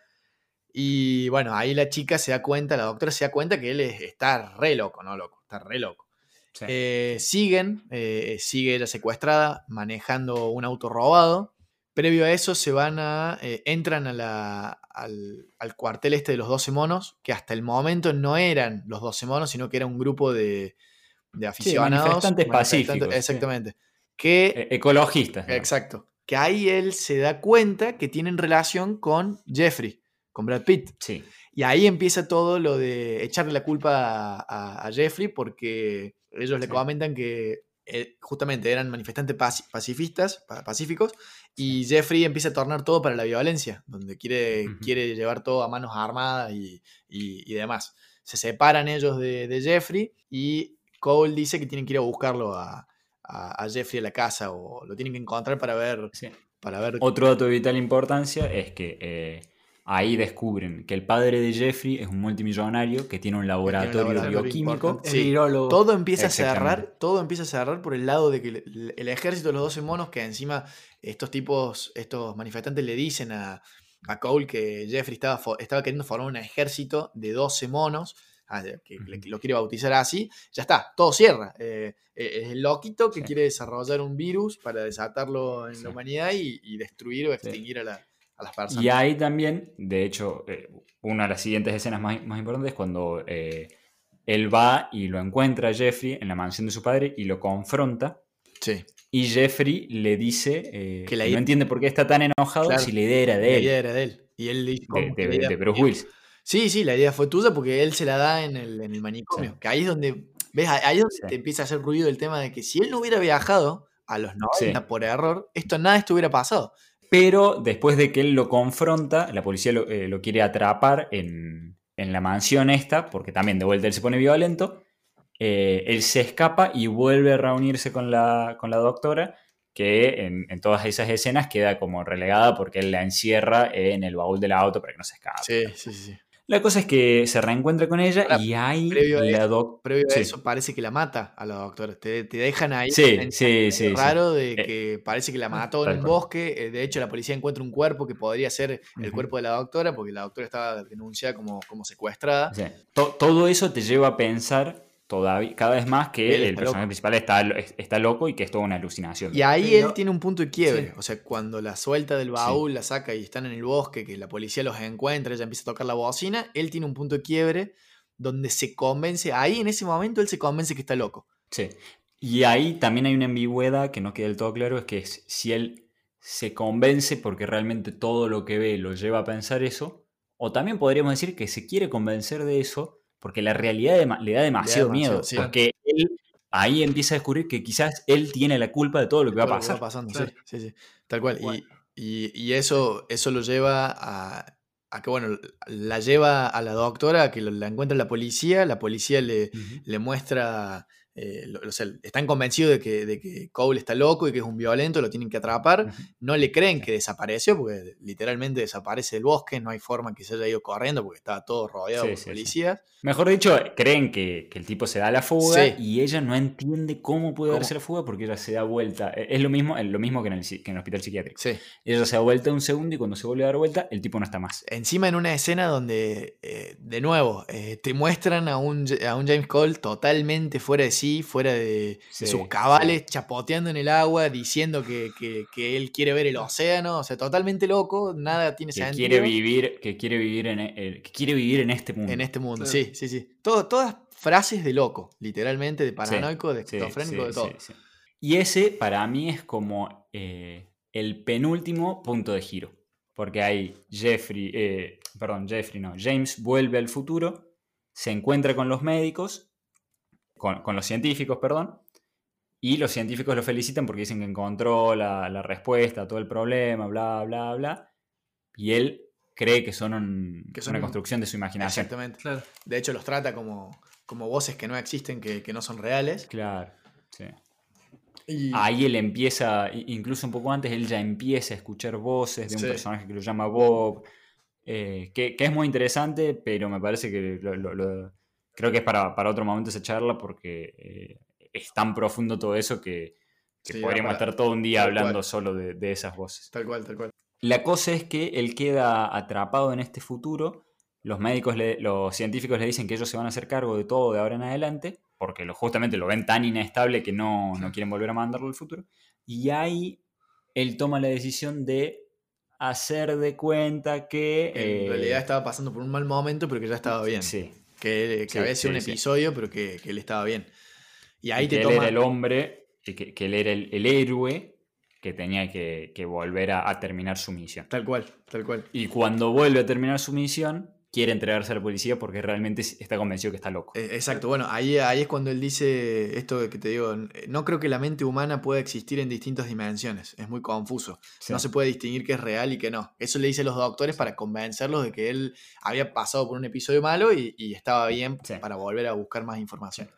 Y bueno, ahí la chica se da cuenta, la doctora se da cuenta que él está re loco, ¿no? Loco, está re loco. Eh, siguen, eh, sigue ella secuestrada, manejando un auto robado. Previo a eso se van a, eh, entran a la, al, cuartel este de los 12 monos, que hasta el momento no eran los 12 monos, sino que era un grupo de, de aficionados. manifestantes pacíficos. Exactamente. Que, e, ecologistas. Exacto. Que ahí él se da cuenta que tienen relación con Jeffrey, con Brad Pitt. Sí. Y ahí empieza todo lo de echarle la culpa a, Jeffrey porque ellos le comentan que eh, justamente eran manifestantes pacifistas, pacíficos, y Jeffrey empieza a tornar todo para la violencia, donde quiere, quiere llevar todo a manos armadas y, demás. Se separan ellos de, Jeffrey y Cole dice que tienen que ir a buscarlo a, Jeffrey a la casa o lo tienen que encontrar para ver. Para ver... Otro dato de vital importancia es que eh, Ahí descubren que el padre de Jeffrey es un multimillonario que tiene un laboratorio, bioquímico. todo empieza a cerrar, todo empieza a cerrar por el lado de que el, ejército de los 12 monos, que encima estos tipos, estos manifestantes le dicen a, Cole que Jeffrey estaba, estaba queriendo formar un ejército de 12 monos, ah, que, lo quiere bautizar así, ya está, todo cierra. Eh, eh, es el loquito que quiere desarrollar un virus para desatarlo en la humanidad y, destruir o extinguir a la, y ahí también, de hecho, eh, una de las siguientes escenas más, importantes es cuando eh, él va y lo encuentra a Jeffrey en la mansión de su padre y lo confronta. Sí. Y Jeffrey le dice eh, que, no entiende por qué está tan enojado si la idea era de él. La idea era de él. Y él dice, de, Bruce Willis. Sí, sí, la idea fue tuya porque él se la da en el, en el manicomio. Que ahí es donde, ¿ves? Ahí es donde te empieza a hacer ruido el tema de que si él no hubiera viajado a los 90 por error, esto nada estuviera pasado pero después de que él lo confronta, la policía lo, eh, quiere atrapar en, la mansión esta, porque también de vuelta él se pone violento, eh, él se escapa y vuelve a reunirse con la, con la doctora, que en, en, todas esas escenas queda como relegada porque él la encierra en el baúl del auto para que no se escape. Sí, sí, sí. La cosa es que se reencuentra con ella y ahí previo la Previo a eso parece que la mata a la doctora. Te, dejan ahí. Sí, sí, sí. Raro de eh, que parece que la mató en el bosque. Eh, de hecho, la policía encuentra un cuerpo que podría ser el cuerpo de la doctora porque la doctora estaba denunciada como, como secuestrada. todo eso te lleva a pensar todavía, cada vez más que el personaje principal está, está loco y que es toda una alucinación. Y ahí él tiene un punto de quiebre. O sea, cuando la suelta del baúl, la saca y están en el bosque, que la policía los encuentra, ella empieza a tocar la bocina, él tiene un punto de quiebre donde se convence, ahí en ese momento él se convence que está loco. Sí. Y ahí también hay una ambigüedad que no queda del todo claro, es que si él se convence porque realmente todo lo que ve lo lleva a pensar eso, o también podríamos decir que se quiere convencer de eso porque la realidad le da demasiado miedo. Porque él ahí empieza a descubrir que quizás él tiene la culpa de todo lo que va a pasar. pasando, sí, sí, sí, tal cual. Y, eso, eso lo lleva a, a que, bueno, la lleva a la doctora, a que la encuentra la policía, la policía le, le muestra eh, están convencidos de que, de que, Cole está loco y que es un violento, lo tienen que atrapar. No le creen que desapareció, porque literalmente desaparece del bosque, no hay forma que se haya ido corriendo porque estaba todo rodeado de policías. Mejor dicho, creen que, el tipo se da la fuga y ella no entiende cómo puede darse la fuga porque ella se da vuelta. E, es lo mismo, lo mismo que, en el, que en el hospital psiquiátrico. Ella se da vuelta un segundo y cuando se vuelve a dar vuelta, el tipo no está más. Encima en una escena donde, eh, de nuevo, eh, te muestran a un, a un James Cole totalmente fuera de fuera de, sus cabales, chapoteando en el agua, diciendo que, él quiere ver el océano, o sea, totalmente loco, nada tiene que sentido. Quiere vivir, que, quiere vivir en, e, quiere vivir en este mundo. En este mundo, sí, sí, sí. todas frases de loco, literalmente, de paranoico, de esquizofrénico, de todo. Y ese para mí es como eh, el penúltimo punto de giro. Porque hay Jeffrey, eh, perdón, Jeffrey no, James vuelve al futuro, se encuentra con los médicos con, los científicos, perdón, y los científicos lo felicitan porque dicen que encontró la, respuesta a todo el problema, bla, bla, bla, y él cree que son, una construcción de su imaginación. Exactamente, claro. De hecho, los trata como, como voces que no existen, que, no son reales. Claro, sí. Ahí él empieza, incluso un poco antes, él ya empieza a escuchar voces de un personaje que lo llama Bob, eh, que, es muy interesante, pero me parece que lo, creo que es para, otro momento esa charla porque eh, es tan profundo todo eso que, podríamos estar todo un día hablando solo de, esas voces. Tal cual, tal cual. La cosa es que él queda atrapado en este futuro. Los médicos, los científicos le dicen que ellos se van a hacer cargo de todo de ahora en adelante, porque justamente lo ven tan inestable que no, no quieren volver a mandarlo al futuro. Y ahí él toma la decisión de hacer de cuenta que... En realidad eh, estaba pasando por un mal momento, pero que ya estaba bien. Sí, que, había sido un episodio, pero que, él estaba bien. Y ahí te que él era el hombre, que, él era el, héroe que tenía que, volver a, terminar su misión. Tal cual, tal cual. Y cuando vuelve a terminar su misión, quiere entregarse a la policía porque realmente está convencido que está loco. Eh, exacto, bueno, ahí, ahí es cuando él dice esto que te digo, no creo que la mente humana pueda existir en distintas dimensiones, es muy confuso, no se puede distinguir qué es real y qué no. Eso le dice a los doctores para convencerlos de que él había pasado por un episodio malo y, estaba bien para volver a buscar más información.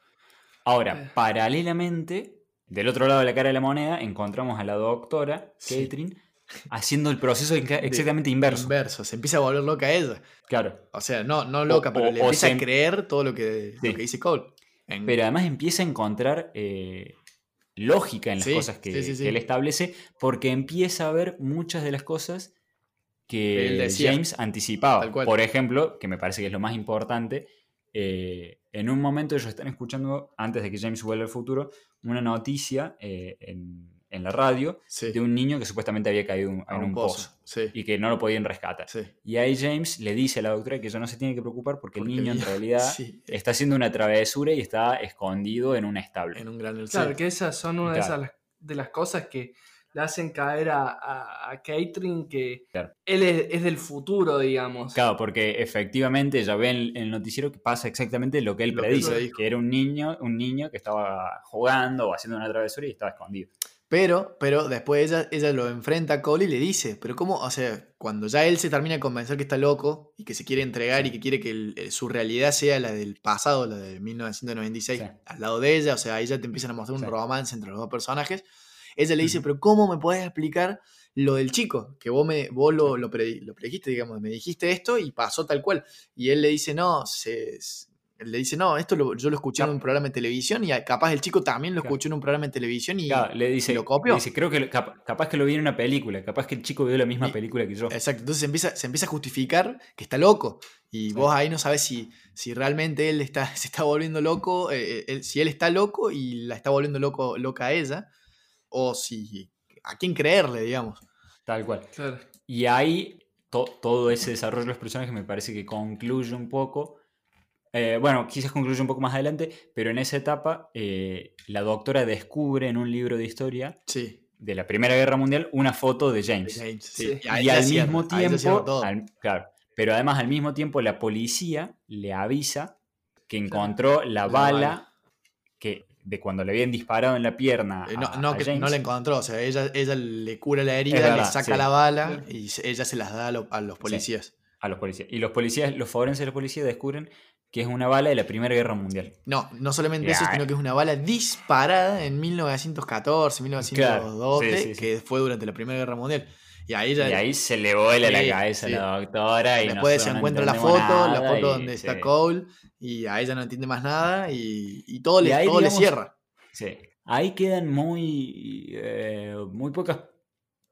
Ahora, eh. paralelamente, del otro lado de la cara de la moneda, encontramos a la doctora, Catherine, haciendo el proceso exactamente inverso. Inverso, se empieza a volver loca ella. Claro. O sea, no, no loca, pero le empieza a creer todo lo que, dice Cole. Pero además empieza a encontrar eh, lógica en las cosas que, él establece, porque empieza a ver muchas de las cosas que James anticipaba. Por ejemplo, que me parece que es lo más importante, eh, en un momento ellos están escuchando, antes de que James vuelva al futuro, una noticia eh, en en la radio de un niño que supuestamente había caído en un, pozo, y que no lo podían rescatar. Y ahí James le dice a la doctora que ella no se tiene que preocupar porque, el niño en realidad está haciendo una travesura y está escondido en un establo. En un gran Claro, que esas son una de, esas, de las cosas que le hacen caer a, a, Catherine que él es, del futuro, digamos. Claro, porque efectivamente ella ve en, el noticiero que pasa exactamente lo que él predice, que, era un niño, un niño que estaba jugando o haciendo una travesura y estaba escondido. Pero, pero después ella, ella lo enfrenta a Cole y le dice, pero ¿cómo? O sea, cuando ya él se termina de convencer que está loco y que se quiere entregar y que quiere que su realidad sea la del pasado, la de 1996, al lado de ella, o sea, ahí ya te empiezan a mostrar un romance entre los dos personajes, ella le dice, pero ¿cómo me puedes explicar lo del chico? Que vos, me, vos lo, lo, predijiste, digamos, me dijiste esto y pasó tal cual. Y él le dice, no, se, le dice, no, esto yo lo escuché en un programa de televisión y capaz el chico también lo escuchó en un programa de televisión y, le dice, lo copió. dice, creo que capaz que lo vi en una película, capaz que el chico vio la misma película que yo. Exacto, entonces se empieza, se empieza a justificar que está loco y vos ahí no sabes si, si realmente él está, se está volviendo loco, eh, eh, si él está loco y la está volviendo loco, loca a ella, o si a quién creerle, digamos. Tal cual. Y ahí todo ese desarrollo de los personajes me parece que concluye un poco eh, bueno, quizás concluye un poco más adelante, pero en esa etapa eh, la doctora descubre en un libro de historia de la Primera Guerra Mundial una foto de James. Y, al mismo tiempo, claro, pero además al mismo tiempo la policía le avisa que encontró la bala. que de cuando le habían disparado en la pierna. Eh, no, no, que no la encontró, o sea, ella, ella le cura la herida, le saca la bala y ella se las da a, los policías. a los policías. Y los policías, los forenses de la policía descubren que es una bala de la Primera Guerra Mundial. No, no solamente eso, sino que es una bala disparada en 1914, 1912, que fue durante la Primera Guerra Mundial. Y ahí, ya, y ahí se le vuela la cabeza a la doctora. Y después se encuentra la foto, la foto donde está Cole, y a ella no entiende más nada, y, todo, le, todo le cierra. Sí. Ahí quedan muy, eh, muy pocas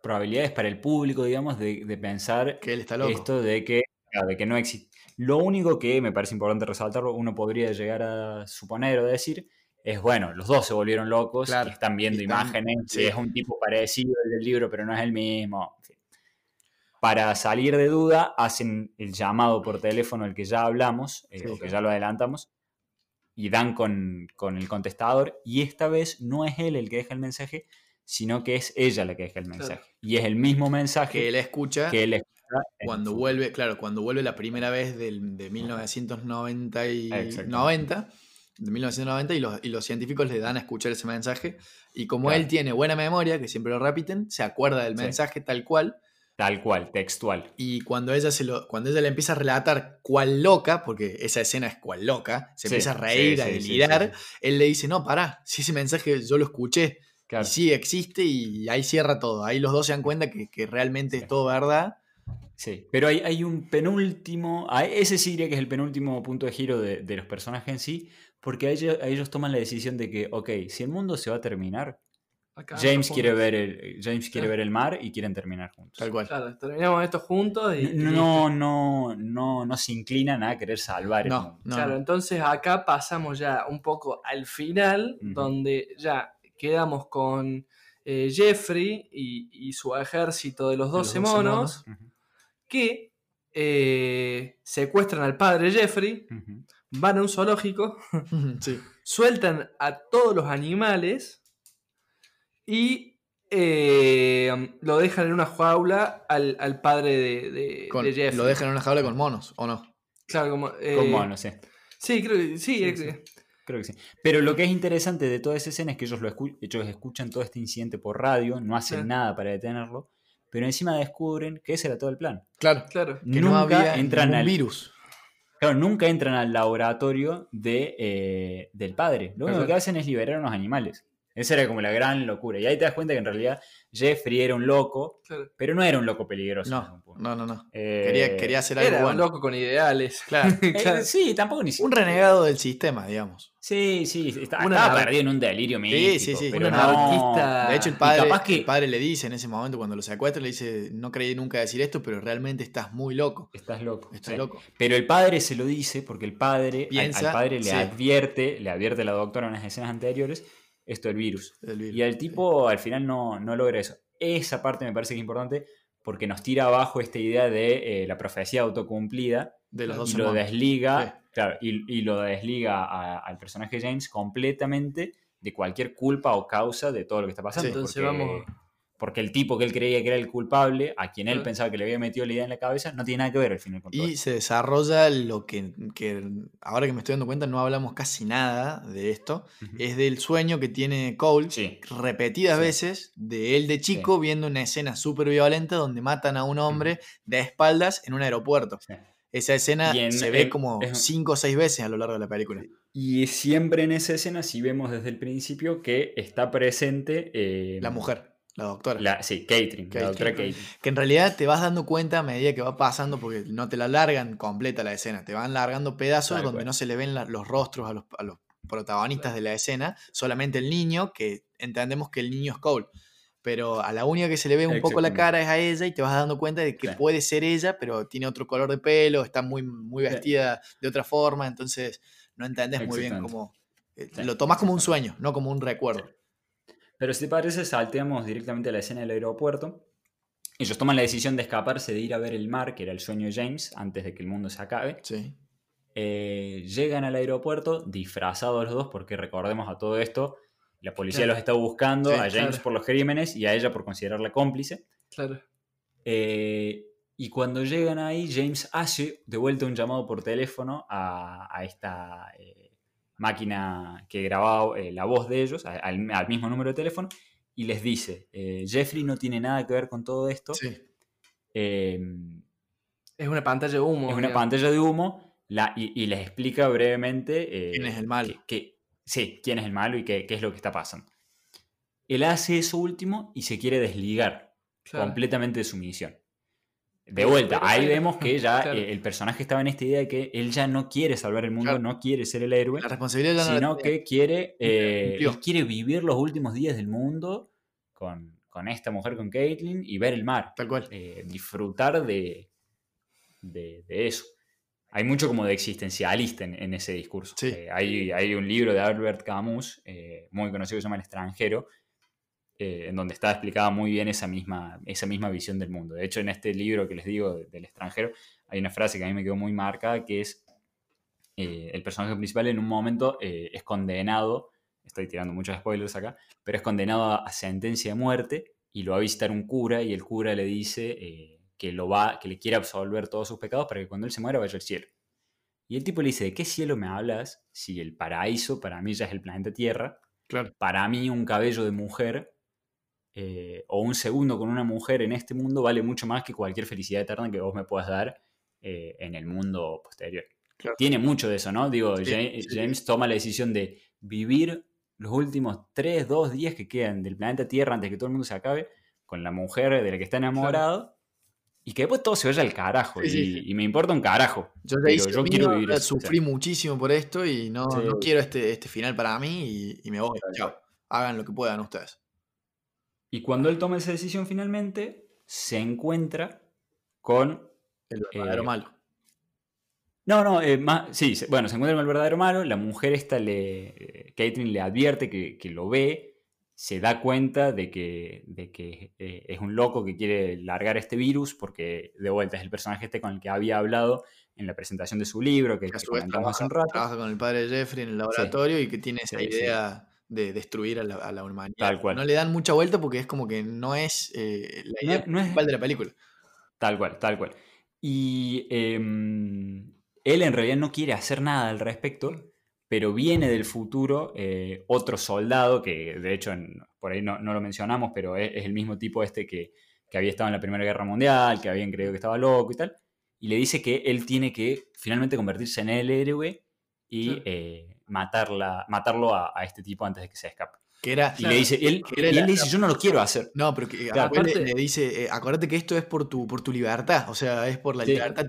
probabilidades para el público, digamos, de, pensar que él está loco. esto de que, de que no existe. Lo único que me parece importante resaltarlo, uno podría llegar a suponer o decir, es bueno, los dos se volvieron locos y están viendo imágenes, es un tipo parecido al del libro, pero no es el mismo. Para salir de duda, hacen el llamado por teléfono al que ya hablamos, eh, o que ya lo adelantamos, y dan con, el contestador, y esta vez no es él el que deja el mensaje, sino que es ella la que deja el mensaje. Y es el mismo mensaje que él escucha. Que él cuando vuelve, claro, cuando vuelve la primera vez del, de 1990 y 90, de 1990 y los, y los, científicos le dan a escuchar ese mensaje. Y como él tiene buena memoria, que siempre lo repiten, se acuerda del mensaje tal cual. Tal cual, textual. Y cuando ella, se lo, cuando ella le empieza a relatar cuál loca, porque esa escena es cual loca, se empieza a reír, a delirar, él le dice, no, pará, si ese mensaje yo lo escuché, y sí existe y ahí cierra todo. Ahí los dos se dan cuenta que, que realmente es todo verdad. Sí, pero hay, hay un penúltimo, ese sí diría que es el penúltimo punto de giro de, los personajes en sí, porque ellos, ellos, toman la decisión de que, ok, si el mundo se va a terminar, James quiere, ver el, James quiere ver el mar y quieren terminar juntos. Tal cual. Claro, terminamos esto juntos y... No, no, no, no se inclinan a querer salvar el mundo. Claro, entonces acá pasamos ya un poco al final, donde ya quedamos con eh, Jeffrey y, su ejército de los 12, monos. Que eh, secuestran al padre Jeffrey, van a un zoológico, sueltan a todos los animales y eh, lo dejan en una jaula al, padre de, Jeffrey. Lo dejan en una jaula con monos, ¿o no? Claro, como, eh, con monos, sí. Sí, creo que sí. Creo que sí. Pero lo que es interesante de toda esa escena es que ellos, lo ellos escuchan todo este incidente por radio, no hacen nada para detenerlo pero encima descubren que ese era todo el plan. Claro, claro. Que nunca no había entran al virus. Claro, nunca entran al laboratorio de, eh, del padre. Lo único que hacen es liberar a unos animales. Esa era como la gran locura. Y ahí te das cuenta que en realidad Jeffrey era un loco, pero no era un loco peligroso. No, no, no. no. Eh, quería, quería hacer algo era un loco con ideales. Claro. Eh, sí, tampoco ni Un renegado del sistema, digamos. Sí, sí, estaba perdido en un delirio místico. Sí, sí, sí. Pero no... De hecho, el padre, el padre le dice en ese momento, cuando lo secuestra, le dice, no creí nunca decir esto, pero realmente estás muy loco. Estás loco. Estás loco. Pero el padre se lo dice porque el padre, al, padre le advierte, le advierte a la doctora en las escenas anteriores esto del virus. Y el tipo al final no, logra eso. Esa parte me parece que es importante porque nos tira abajo esta idea de eh, la profecía autocumplida de los dos y lo desliga, y, lo desliga al personaje James completamente de cualquier culpa o causa de todo lo que está pasando. entonces vamos porque el tipo que él creía que era el culpable, a quien él pensaba que le había metido la idea en la cabeza, no tiene nada que ver al final con Y se desarrolla lo que, ahora que me estoy dando cuenta, no hablamos casi nada de esto, es del sueño que tiene Cole repetidas veces de él de chico viendo una escena súper violenta donde matan a un hombre de espaldas en un aeropuerto. Esa escena se ve como cinco o seis veces a lo largo de la película. Y siempre en esa escena, si vemos desde el principio que está presente... Eh, la mujer la doctora. sí, Catherine, la doctora Catherine. Que en realidad te vas dando cuenta a medida que va pasando, porque no te la largan completa la escena, te van largando pedazos donde no se le ven los rostros a los, protagonistas de la escena, solamente el niño, que entendemos que el niño es Cole. Pero a la única que se le ve un poco la cara es a ella y te vas dando cuenta de que puede ser ella, pero tiene otro color de pelo, está muy, muy vestida de otra forma, entonces no entendés muy bien cómo... Eh, lo tomas como un sueño, no como un recuerdo. Pero si te parece, salteamos directamente a la escena del aeropuerto. Ellos toman la decisión de escaparse, de ir a ver el mar, que era el sueño de James, antes de que el mundo se acabe. Sí. Eh, llegan al aeropuerto disfrazados los dos, porque recordemos a todo esto, la policía los está buscando, a James por los crímenes y a ella por considerarla cómplice. Claro. Eh, y cuando llegan ahí, James hace de vuelta un llamado por teléfono a, esta eh, máquina que grababa eh, la voz de ellos al, mismo número de teléfono y les dice, eh, Jeffrey no tiene nada que ver con todo esto. Em, es una pantalla de humo. Es una pantalla de humo la, y, les explica brevemente... ¿Quién es el malo? Que, sí, quién es el malo y qué, es lo que está pasando. Él hace eso último y se quiere desligar completamente de su misión. De vuelta, ahí vemos que ya eh, el personaje estaba en esta idea de que él ya no quiere salvar el mundo, no quiere ser el héroe, la responsabilidad sino que quiere, eh, quiere vivir los últimos días del mundo con, esta mujer, con Caitlyn, y ver el mar. Tal cual. Eh, disfrutar de, de, eso. Hay mucho como de existencialista en, ese discurso. hay, hay, un libro de Albert Camus, muy conocido que se llama El extranjero, eh, en donde está explicada muy bien esa misma, esa misma visión del mundo. De hecho, en este libro que les digo del extranjero, hay una frase que a mí me quedó muy marcada, que es eh, el personaje principal en un momento eh, es condenado, estoy tirando muchos spoilers acá, pero es condenado a, sentencia de muerte y lo va a visitar un cura y el cura le dice que, lo va, que le quiere absolver todos sus pecados para que cuando él se muera vaya al cielo. Y el tipo le dice, ¿de qué cielo me hablas si el paraíso para mí ya es el planeta Tierra? Claro. Para mí un cabello de mujer eh, o un segundo con una mujer en este mundo vale mucho más que cualquier felicidad eterna que vos me puedas dar eh, en el mundo posterior. Tiene mucho de eso, ¿no? Digo, James, toma la decisión de vivir los últimos 3, 2 días que quedan del planeta Tierra antes que todo el mundo se acabe con la mujer de la que está enamorado. Y que después todo se vaya al carajo. y, me importa un carajo. Yo, yo quiero vivir. Sufrí muchísimo por esto y no, quiero este, este final para mí y, y me voy. Chao. Hagan lo que puedan ustedes. Y cuando él toma esa decisión finalmente, se encuentra con... El verdadero eh, malo. No, no, eh, sí, bueno, se encuentra con el verdadero malo, la mujer esta le... Caitlyn le advierte que, lo ve, se da cuenta de que, de que eh, es un loco que quiere largar este virus, porque de vuelta es el personaje este con el que había hablado en la presentación de su libro, que, comentamos hace un rato. Trabaja con el padre Jeffrey en el laboratorio y que tiene esa idea de destruir a la, humanidad. Tal cual. No le dan mucha vuelta porque es como que no es eh, la idea principal de la película. Tal cual, tal cual. Y em, él en realidad no quiere hacer nada al respecto, pero viene del futuro eh, otro soldado, que de hecho por ahí no, lo mencionamos, pero es, el mismo tipo este que, había estado en la Primera Guerra Mundial, que habían creído que estaba loco y tal, y le dice que él tiene que finalmente convertirse en el héroe y eh, matarla, matarlo a, este tipo antes de que se escape. Que era, y le dice, él, le dice, yo no lo quiero hacer. No, pero que, aparte, le, dice, eh, acuérdate que esto es por tu, por tu libertad, o sea, es por la libertad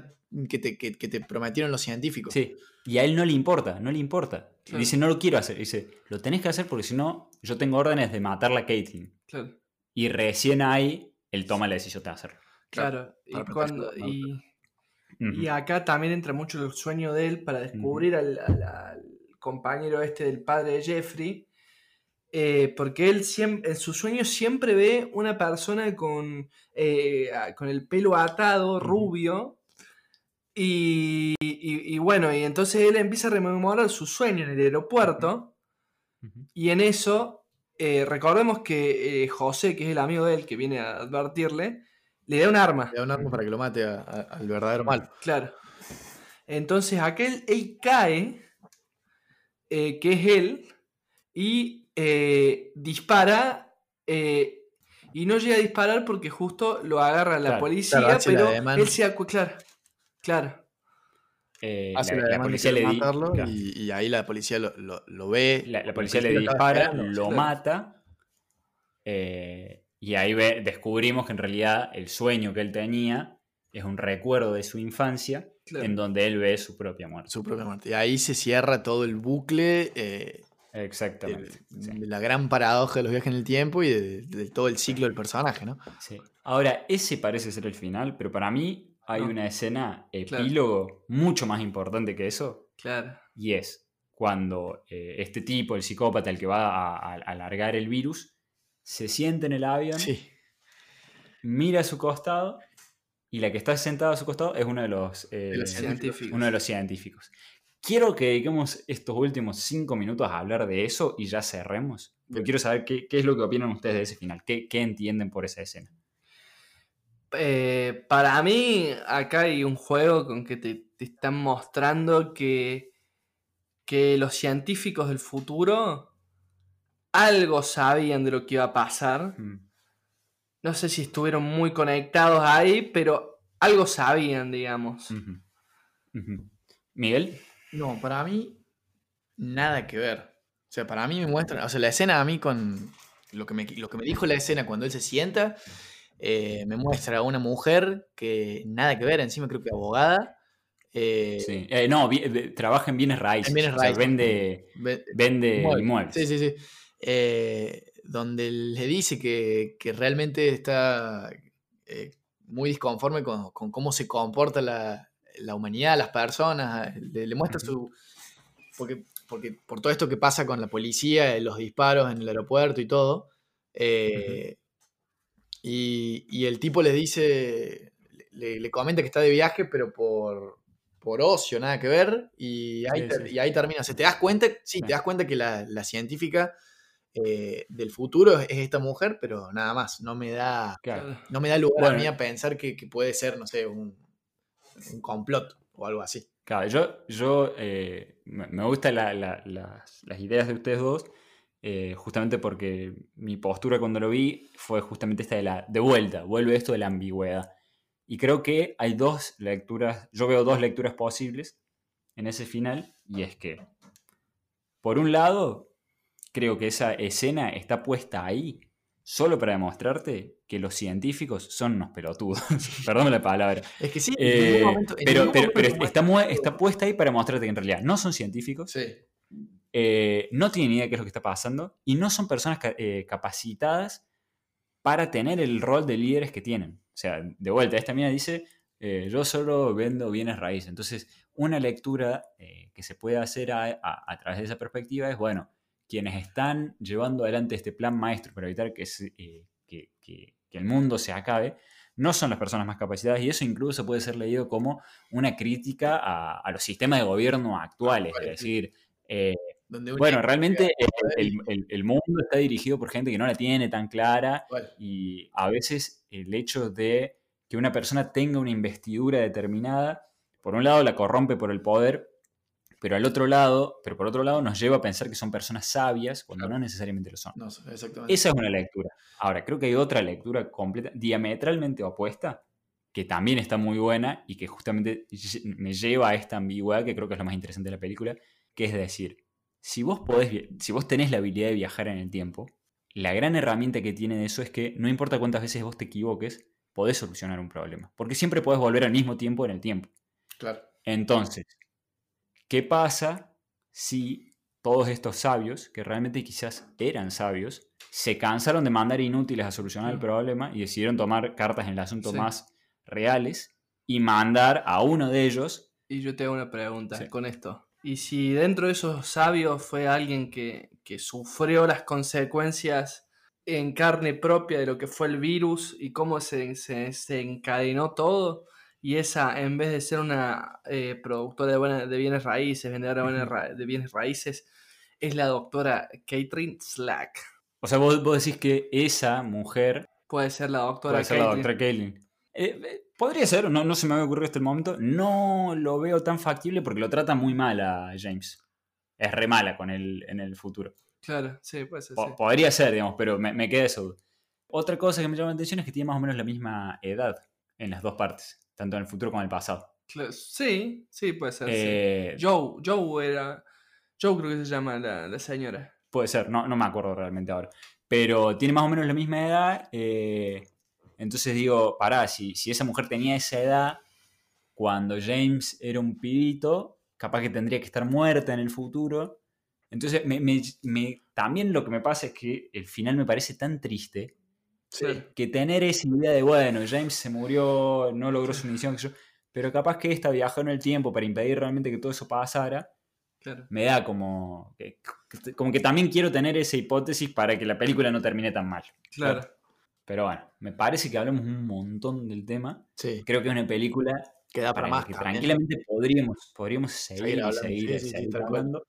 que te, que, te, prometieron los científicos. Sí, y a él no le importa, no le importa. Dice, no lo quiero hacer. Dice, lo tenés que hacer porque si no, yo tengo órdenes de matar a Caitlyn. Y recién ahí, él toma la decisión de hacerlo. Claro, y, cuando, y, acá también entra mucho el sueño de él para descubrir al compañero este del padre de Jeffrey, eh, porque él siempre, en su sueño siempre ve una persona con, eh, con el pelo atado, rubio, y, bueno, y entonces él empieza a rememorar su sueño en el aeropuerto, y en eso, eh, recordemos que José, que es el amigo de él, que viene a advertirle, le da un arma. Le da un arma para que lo mate al verdadero mal. Claro. Entonces aquel, él cae eh, que es él, y eh, dispara, eh, y no llega a disparar porque justo lo agarra la policía, pero él se claro, claro. la, policía le matarlo y, ahí la policía lo, ve. La, policía le dispara, lo mata. y ahí descubrimos que en realidad el sueño que él tenía es un recuerdo de su infancia en donde él ve su propia muerte. Su propia muerte. Y ahí se cierra todo el bucle. Eh, Exactamente. De, la gran paradoja de los viajes en el tiempo y de, todo el ciclo del personaje, ¿no? Sí. Ahora, ese parece ser el final, pero para mí hay una escena epílogo mucho más importante que eso. Claro. Y es cuando eh, este tipo, el psicópata, el que va a, alargar el virus, se siente en el avión, mira a su costado y la que está sentada a su costado es uno de los, eh, científicos. Uno de los científicos. Quiero que dediquemos estos últimos cinco minutos a hablar de eso y ya cerremos. Yo quiero saber qué, es lo que opinan ustedes de ese final. ¿Qué, entienden por esa escena? Eh, para mí, acá hay un juego con que te, están mostrando que que los científicos del futuro algo sabían de lo que iba a pasar. Mm. No sé si estuvieron muy conectados ahí, pero algo sabían, digamos. Miguel. No, para mí, nada que ver. O sea, para mí me muestra, o sea, la escena a mí con lo que me, lo que me dijo la escena cuando él se sienta, eh, me muestra a una mujer que nada que ver, encima creo que abogada. Eh, sí, eh, no, trabaja en bienes raíces. En bienes raíces. O sea, vende, vende inmuebles. Sí, sí, sí. Donde le dice que, que realmente está muy disconforme con, con, cómo se comporta la, la humanidad, las personas, le, muestra su... Porque, porque por todo esto que pasa con la policía, los disparos en el aeropuerto y todo, eh, y, el tipo le dice, le, comenta que está de viaje, pero por, por ocio, nada que ver, y ahí, y ahí termina. ¿Se te das cuenta? Sí, te das cuenta que la, científica eh, del futuro es esta mujer, pero nada más, no me da, no me da lugar a mí a pensar que, que puede ser, no sé, un, un complot o algo así. Claro, yo, yo eh, me gustan las, ideas de ustedes dos, eh, justamente porque mi postura cuando lo vi fue justamente esta de la de vuelta, vuelve esto de la ambigüedad. Y creo que hay dos lecturas, yo veo dos lecturas posibles en ese final, y es que, por un lado, creo que esa escena está puesta ahí solo para demostrarte que los científicos son unos pelotudos. Perdón la palabra. Es que sí, eh, pero, está, está, puesta ahí para mostrarte que en realidad no son científicos, eh, no tienen idea de qué es lo que está pasando y no son personas eh, capacitadas para tener el rol de líderes que tienen. O sea, de vuelta, esta mina dice, yo solo vendo bienes raíces. Entonces, una lectura que se puede hacer a, través de esa perspectiva es, bueno, quienes están llevando adelante este plan maestro para evitar que, que, el mundo se acabe, no son las personas más capacitadas y eso incluso puede ser leído como una crítica a, los sistemas de gobierno actuales. Es decir, eh, bueno, realmente el, mundo está dirigido por gente que no la tiene tan clara y a veces el hecho de que una persona tenga una investidura determinada, por un lado la corrompe por el poder, pero al otro lado, pero por otro lado nos lleva a pensar que son personas sabias cuando no necesariamente lo son. Esa es una lectura. Ahora, creo que hay otra lectura completa, diametralmente opuesta, que también está muy buena y que justamente me lleva a esta ambigüedad que creo que es lo más interesante de la película, que es decir, si vos, podés, si vos tenés la habilidad de viajar en el tiempo, la gran herramienta que tiene de eso es que no importa cuántas veces vos te equivoques, podés solucionar un problema. Porque siempre podés volver al mismo tiempo en el tiempo. Claro. Entonces, ¿Qué pasa si todos estos sabios, que realmente quizás eran sabios, se cansaron de mandar inútiles a solucionar el problema y decidieron tomar cartas en el asunto más reales y mandar a uno de ellos? Y yo te hago una pregunta con esto. ¿Y si dentro de esos sabios fue alguien que, sufrió las consecuencias en carne propia de lo que fue el virus y cómo se, se encadenó todo? Y esa, en vez de ser una eh, productora de, de, bienes raíces, vendedora de, bienes raíces, es la doctora Catherine Slack. O sea, vos, decís que esa mujer... Puede ser la doctora Puede ser la doctora eh, eh, podría ser, no, no se me había ocurrido hasta el momento. No lo veo tan factible porque lo trata muy mal a James. Es re mala con él en el futuro. Claro, sí, puede ser. Podría ser, digamos, pero me, me queda eso. Otra cosa que me llama la atención es que tiene más o menos la misma edad en las dos partes tanto en el futuro como en el pasado. Sí, sí, puede ser. Eh, Joe, Joe era. Joe creo que se llama la, señora. Puede ser, no, no me acuerdo realmente ahora. Pero tiene más o menos la misma edad. Eh, entonces digo, pará, si, si esa mujer tenía esa edad cuando James era un pibito, capaz que tendría que estar muerta en el futuro. Entonces, también lo que me pasa es que el final me parece tan triste que tener esa idea de, bueno, James se murió, no logró su misión, pero capaz que esta viajó en el tiempo para impedir realmente que todo eso pasara, me da como que, como que también quiero tener esa hipótesis para que la película no termine tan mal. Claro. Pero bueno, me parece que hablamos un montón del tema. Sí. Creo que es una película que da para, más. Que tranquilamente podríamos, podríamos seguir, seguir, seguir, hablando.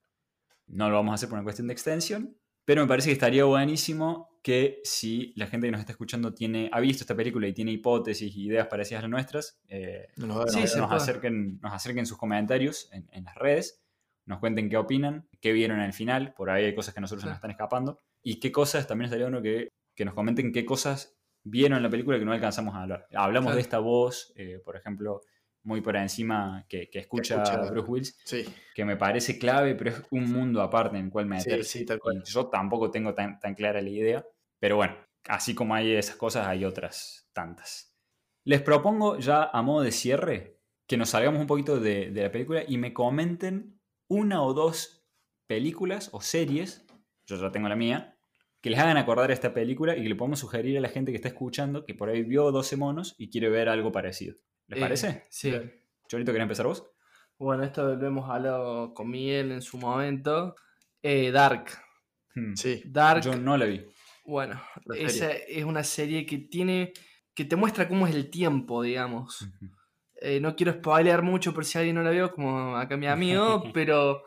No lo vamos a hacer por una cuestión de extensión, pero me parece que estaría buenísimo que si la gente que nos está escuchando tiene, ha visto esta película y tiene hipótesis y ideas parecidas a las nuestras, eh, nos, acerquen, nos acerquen sus comentarios en, las redes nos cuenten qué opinan, qué vieron en el final, por ahí hay cosas que a nosotros nos están escapando, y qué cosas, también estaría bueno que, que nos comenten qué cosas vieron en la película que no alcanzamos a hablar. Hablamos de esta voz, eh, por ejemplo, muy por encima que, escucha, a Bruce Willis, que me parece clave, pero es un mundo aparte en el cual meterse. yo tampoco tengo tan, clara la idea, pero bueno, así como hay esas cosas, hay otras tantas. Les propongo ya a modo de cierre que nos salgamos un poquito de, de la película y me comenten una o dos películas o series, yo ya tengo la mía, que les hagan acordar esta película y que le podemos sugerir a la gente que está escuchando que por ahí vio 12 monos y quiere ver algo parecido. ¿Les eh, parece? Sí. Chorito, ¿querés empezar vos? Bueno, esto lo hemos hablado con Miguel en su momento. Eh, Dark. Hmm. Sí. Dark. Yo no la vi. Bueno, esa es una serie que tiene. que te muestra cómo es el tiempo, digamos. Eh, no quiero spoilear mucho por si alguien no la vio, como acá mi amigo, pero.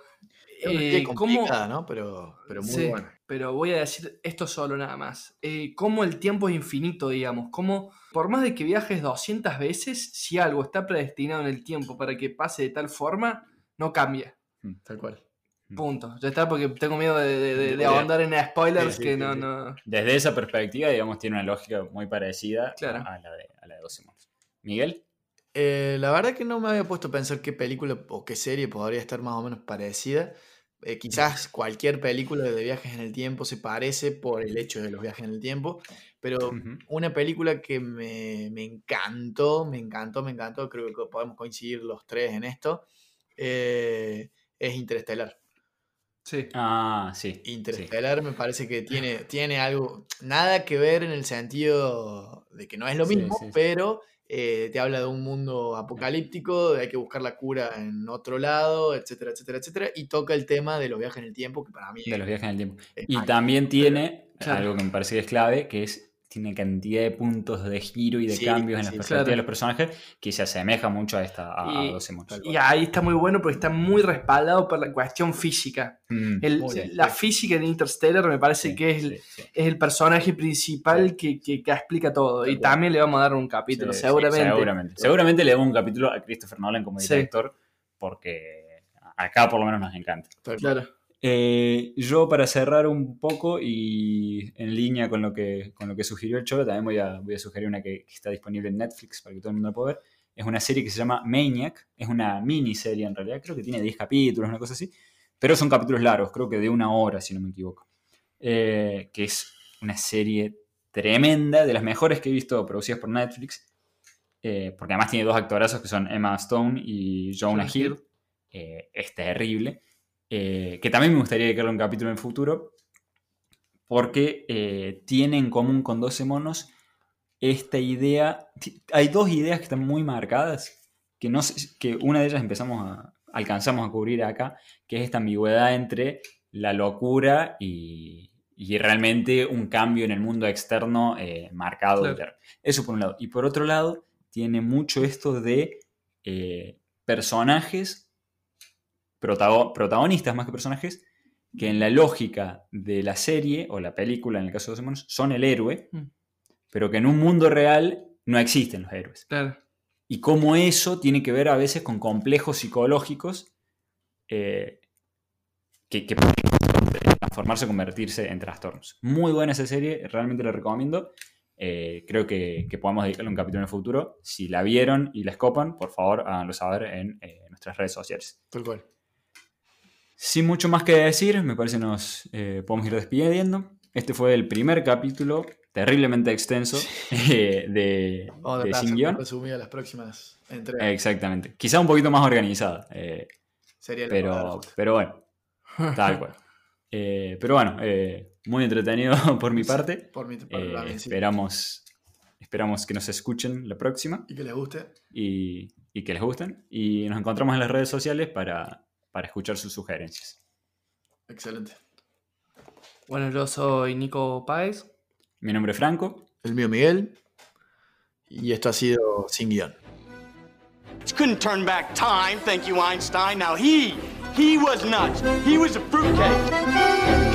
Es complicada, ¿no? Pero, pero muy buena pero voy a decir esto solo nada más. Eh, cómo el tiempo es infinito, digamos. Cómo, por más de que viajes 200 veces, si algo está predestinado en el tiempo para que pase de tal forma, no cambia. Mm, tal cual. Mm. Punto. Ya está, porque tengo miedo de, ahondar en spoilers que no, no. Desde esa perspectiva, digamos, tiene una lógica muy parecida a, la de, a la de 12 ¿Miguel? Eh, la verdad que no me había puesto a pensar qué película o qué serie podría estar más o menos parecida. Eh, quizás cualquier película de viajes en el tiempo se parece por el hecho de los viajes en el tiempo, pero una película que me, encantó, me encantó, me encantó, creo que podemos coincidir los tres en esto, eh, es Interestelar. Sí. Ah, sí. Interestelar me parece que tiene, tiene algo, nada que ver en el sentido de que no es lo mismo, pero eh, te habla de un mundo apocalíptico, de hay que buscar la cura en otro lado, etcétera, etcétera, etcétera, y toca el tema de los viajes en el tiempo, que para mí... De los viajes en el tiempo. Y también tiene algo que me parece que es clave, que es tiene cantidad de puntos de giro y de cambios en la perspectiva de los personajes que se asemeja mucho a esta a, y, Y ahí está muy bueno porque está muy respaldado por la cuestión física. Mm, la física de Interstellar me parece que es, el, es el personaje principal que, que, explica todo. Y también le vamos a dar un capítulo, seguramente. seguramente. Seguramente le damos un capítulo a Christopher Nolan como director porque acá por lo menos nos encanta. Claro. Eh, yo para cerrar un poco y en línea con lo que, con lo que sugirió el Cholo, también voy a, voy a sugerir una que, está disponible en Netflix para que todo el mundo la pueda ver. Es una serie que se llama Maniac, es una miniserie en realidad, creo que tiene 10 capítulos, una cosa así, pero son capítulos largos, creo que de una hora si no me equivoco. Eh, que es una serie tremenda, de las mejores que he visto producidas por Netflix, eh, porque además tiene dos actorazos que son Emma Stone y Jonah Hill. es terrible. Eh, que también me gustaría dedicarle un capítulo en el futuro, porque eh, tiene en común con 12 monos esta idea, hay dos ideas que están muy marcadas, que, no que una de ellas empezamos a, alcanzamos a cubrir acá, que es esta ambigüedad entre la locura y, realmente un cambio en el mundo externo eh, marcado. Eso por un lado. Y por otro lado, tiene mucho esto de personajes protagonistas más que personajes, que en la lógica de la serie o la película, en el caso de los demonios, son el héroe, mm. pero que en un mundo real no existen los héroes. Y cómo eso tiene que ver a veces con complejos psicológicos eh, que, pueden transformarse o convertirse en trastornos. Muy buena esa serie, realmente la recomiendo. Eh, creo que, podemos dedicarle un capítulo en el futuro. Si la vieron y la escopan, por favor háganlo saber en eh, nuestras redes sociales. Tal cual. Sin mucho más que decir, me parece nos eh, podemos ir despidiendo. Este fue el primer capítulo terriblemente extenso eh, de, de Sin Guión. las próximas entregas. Exactamente. Quizá un poquito más organizada. Eh, Sería pero, pero bueno, tal cual. pero bueno, muy entretenido por mi parte. Por mi parte esperamos, esperamos que nos escuchen la próxima. Y que les guste. Y, y que les gusten. Y nos encontramos en las redes sociales para para escuchar sus sugerencias. Excelente. Bueno, yo soy Nico Páez. Mi nombre es Franco. El mío Miguel. Y esto ha sido Sin Guión. Couldn't turn back time, thank you Einstein. Now he, he was nuts. He was a fruitcake.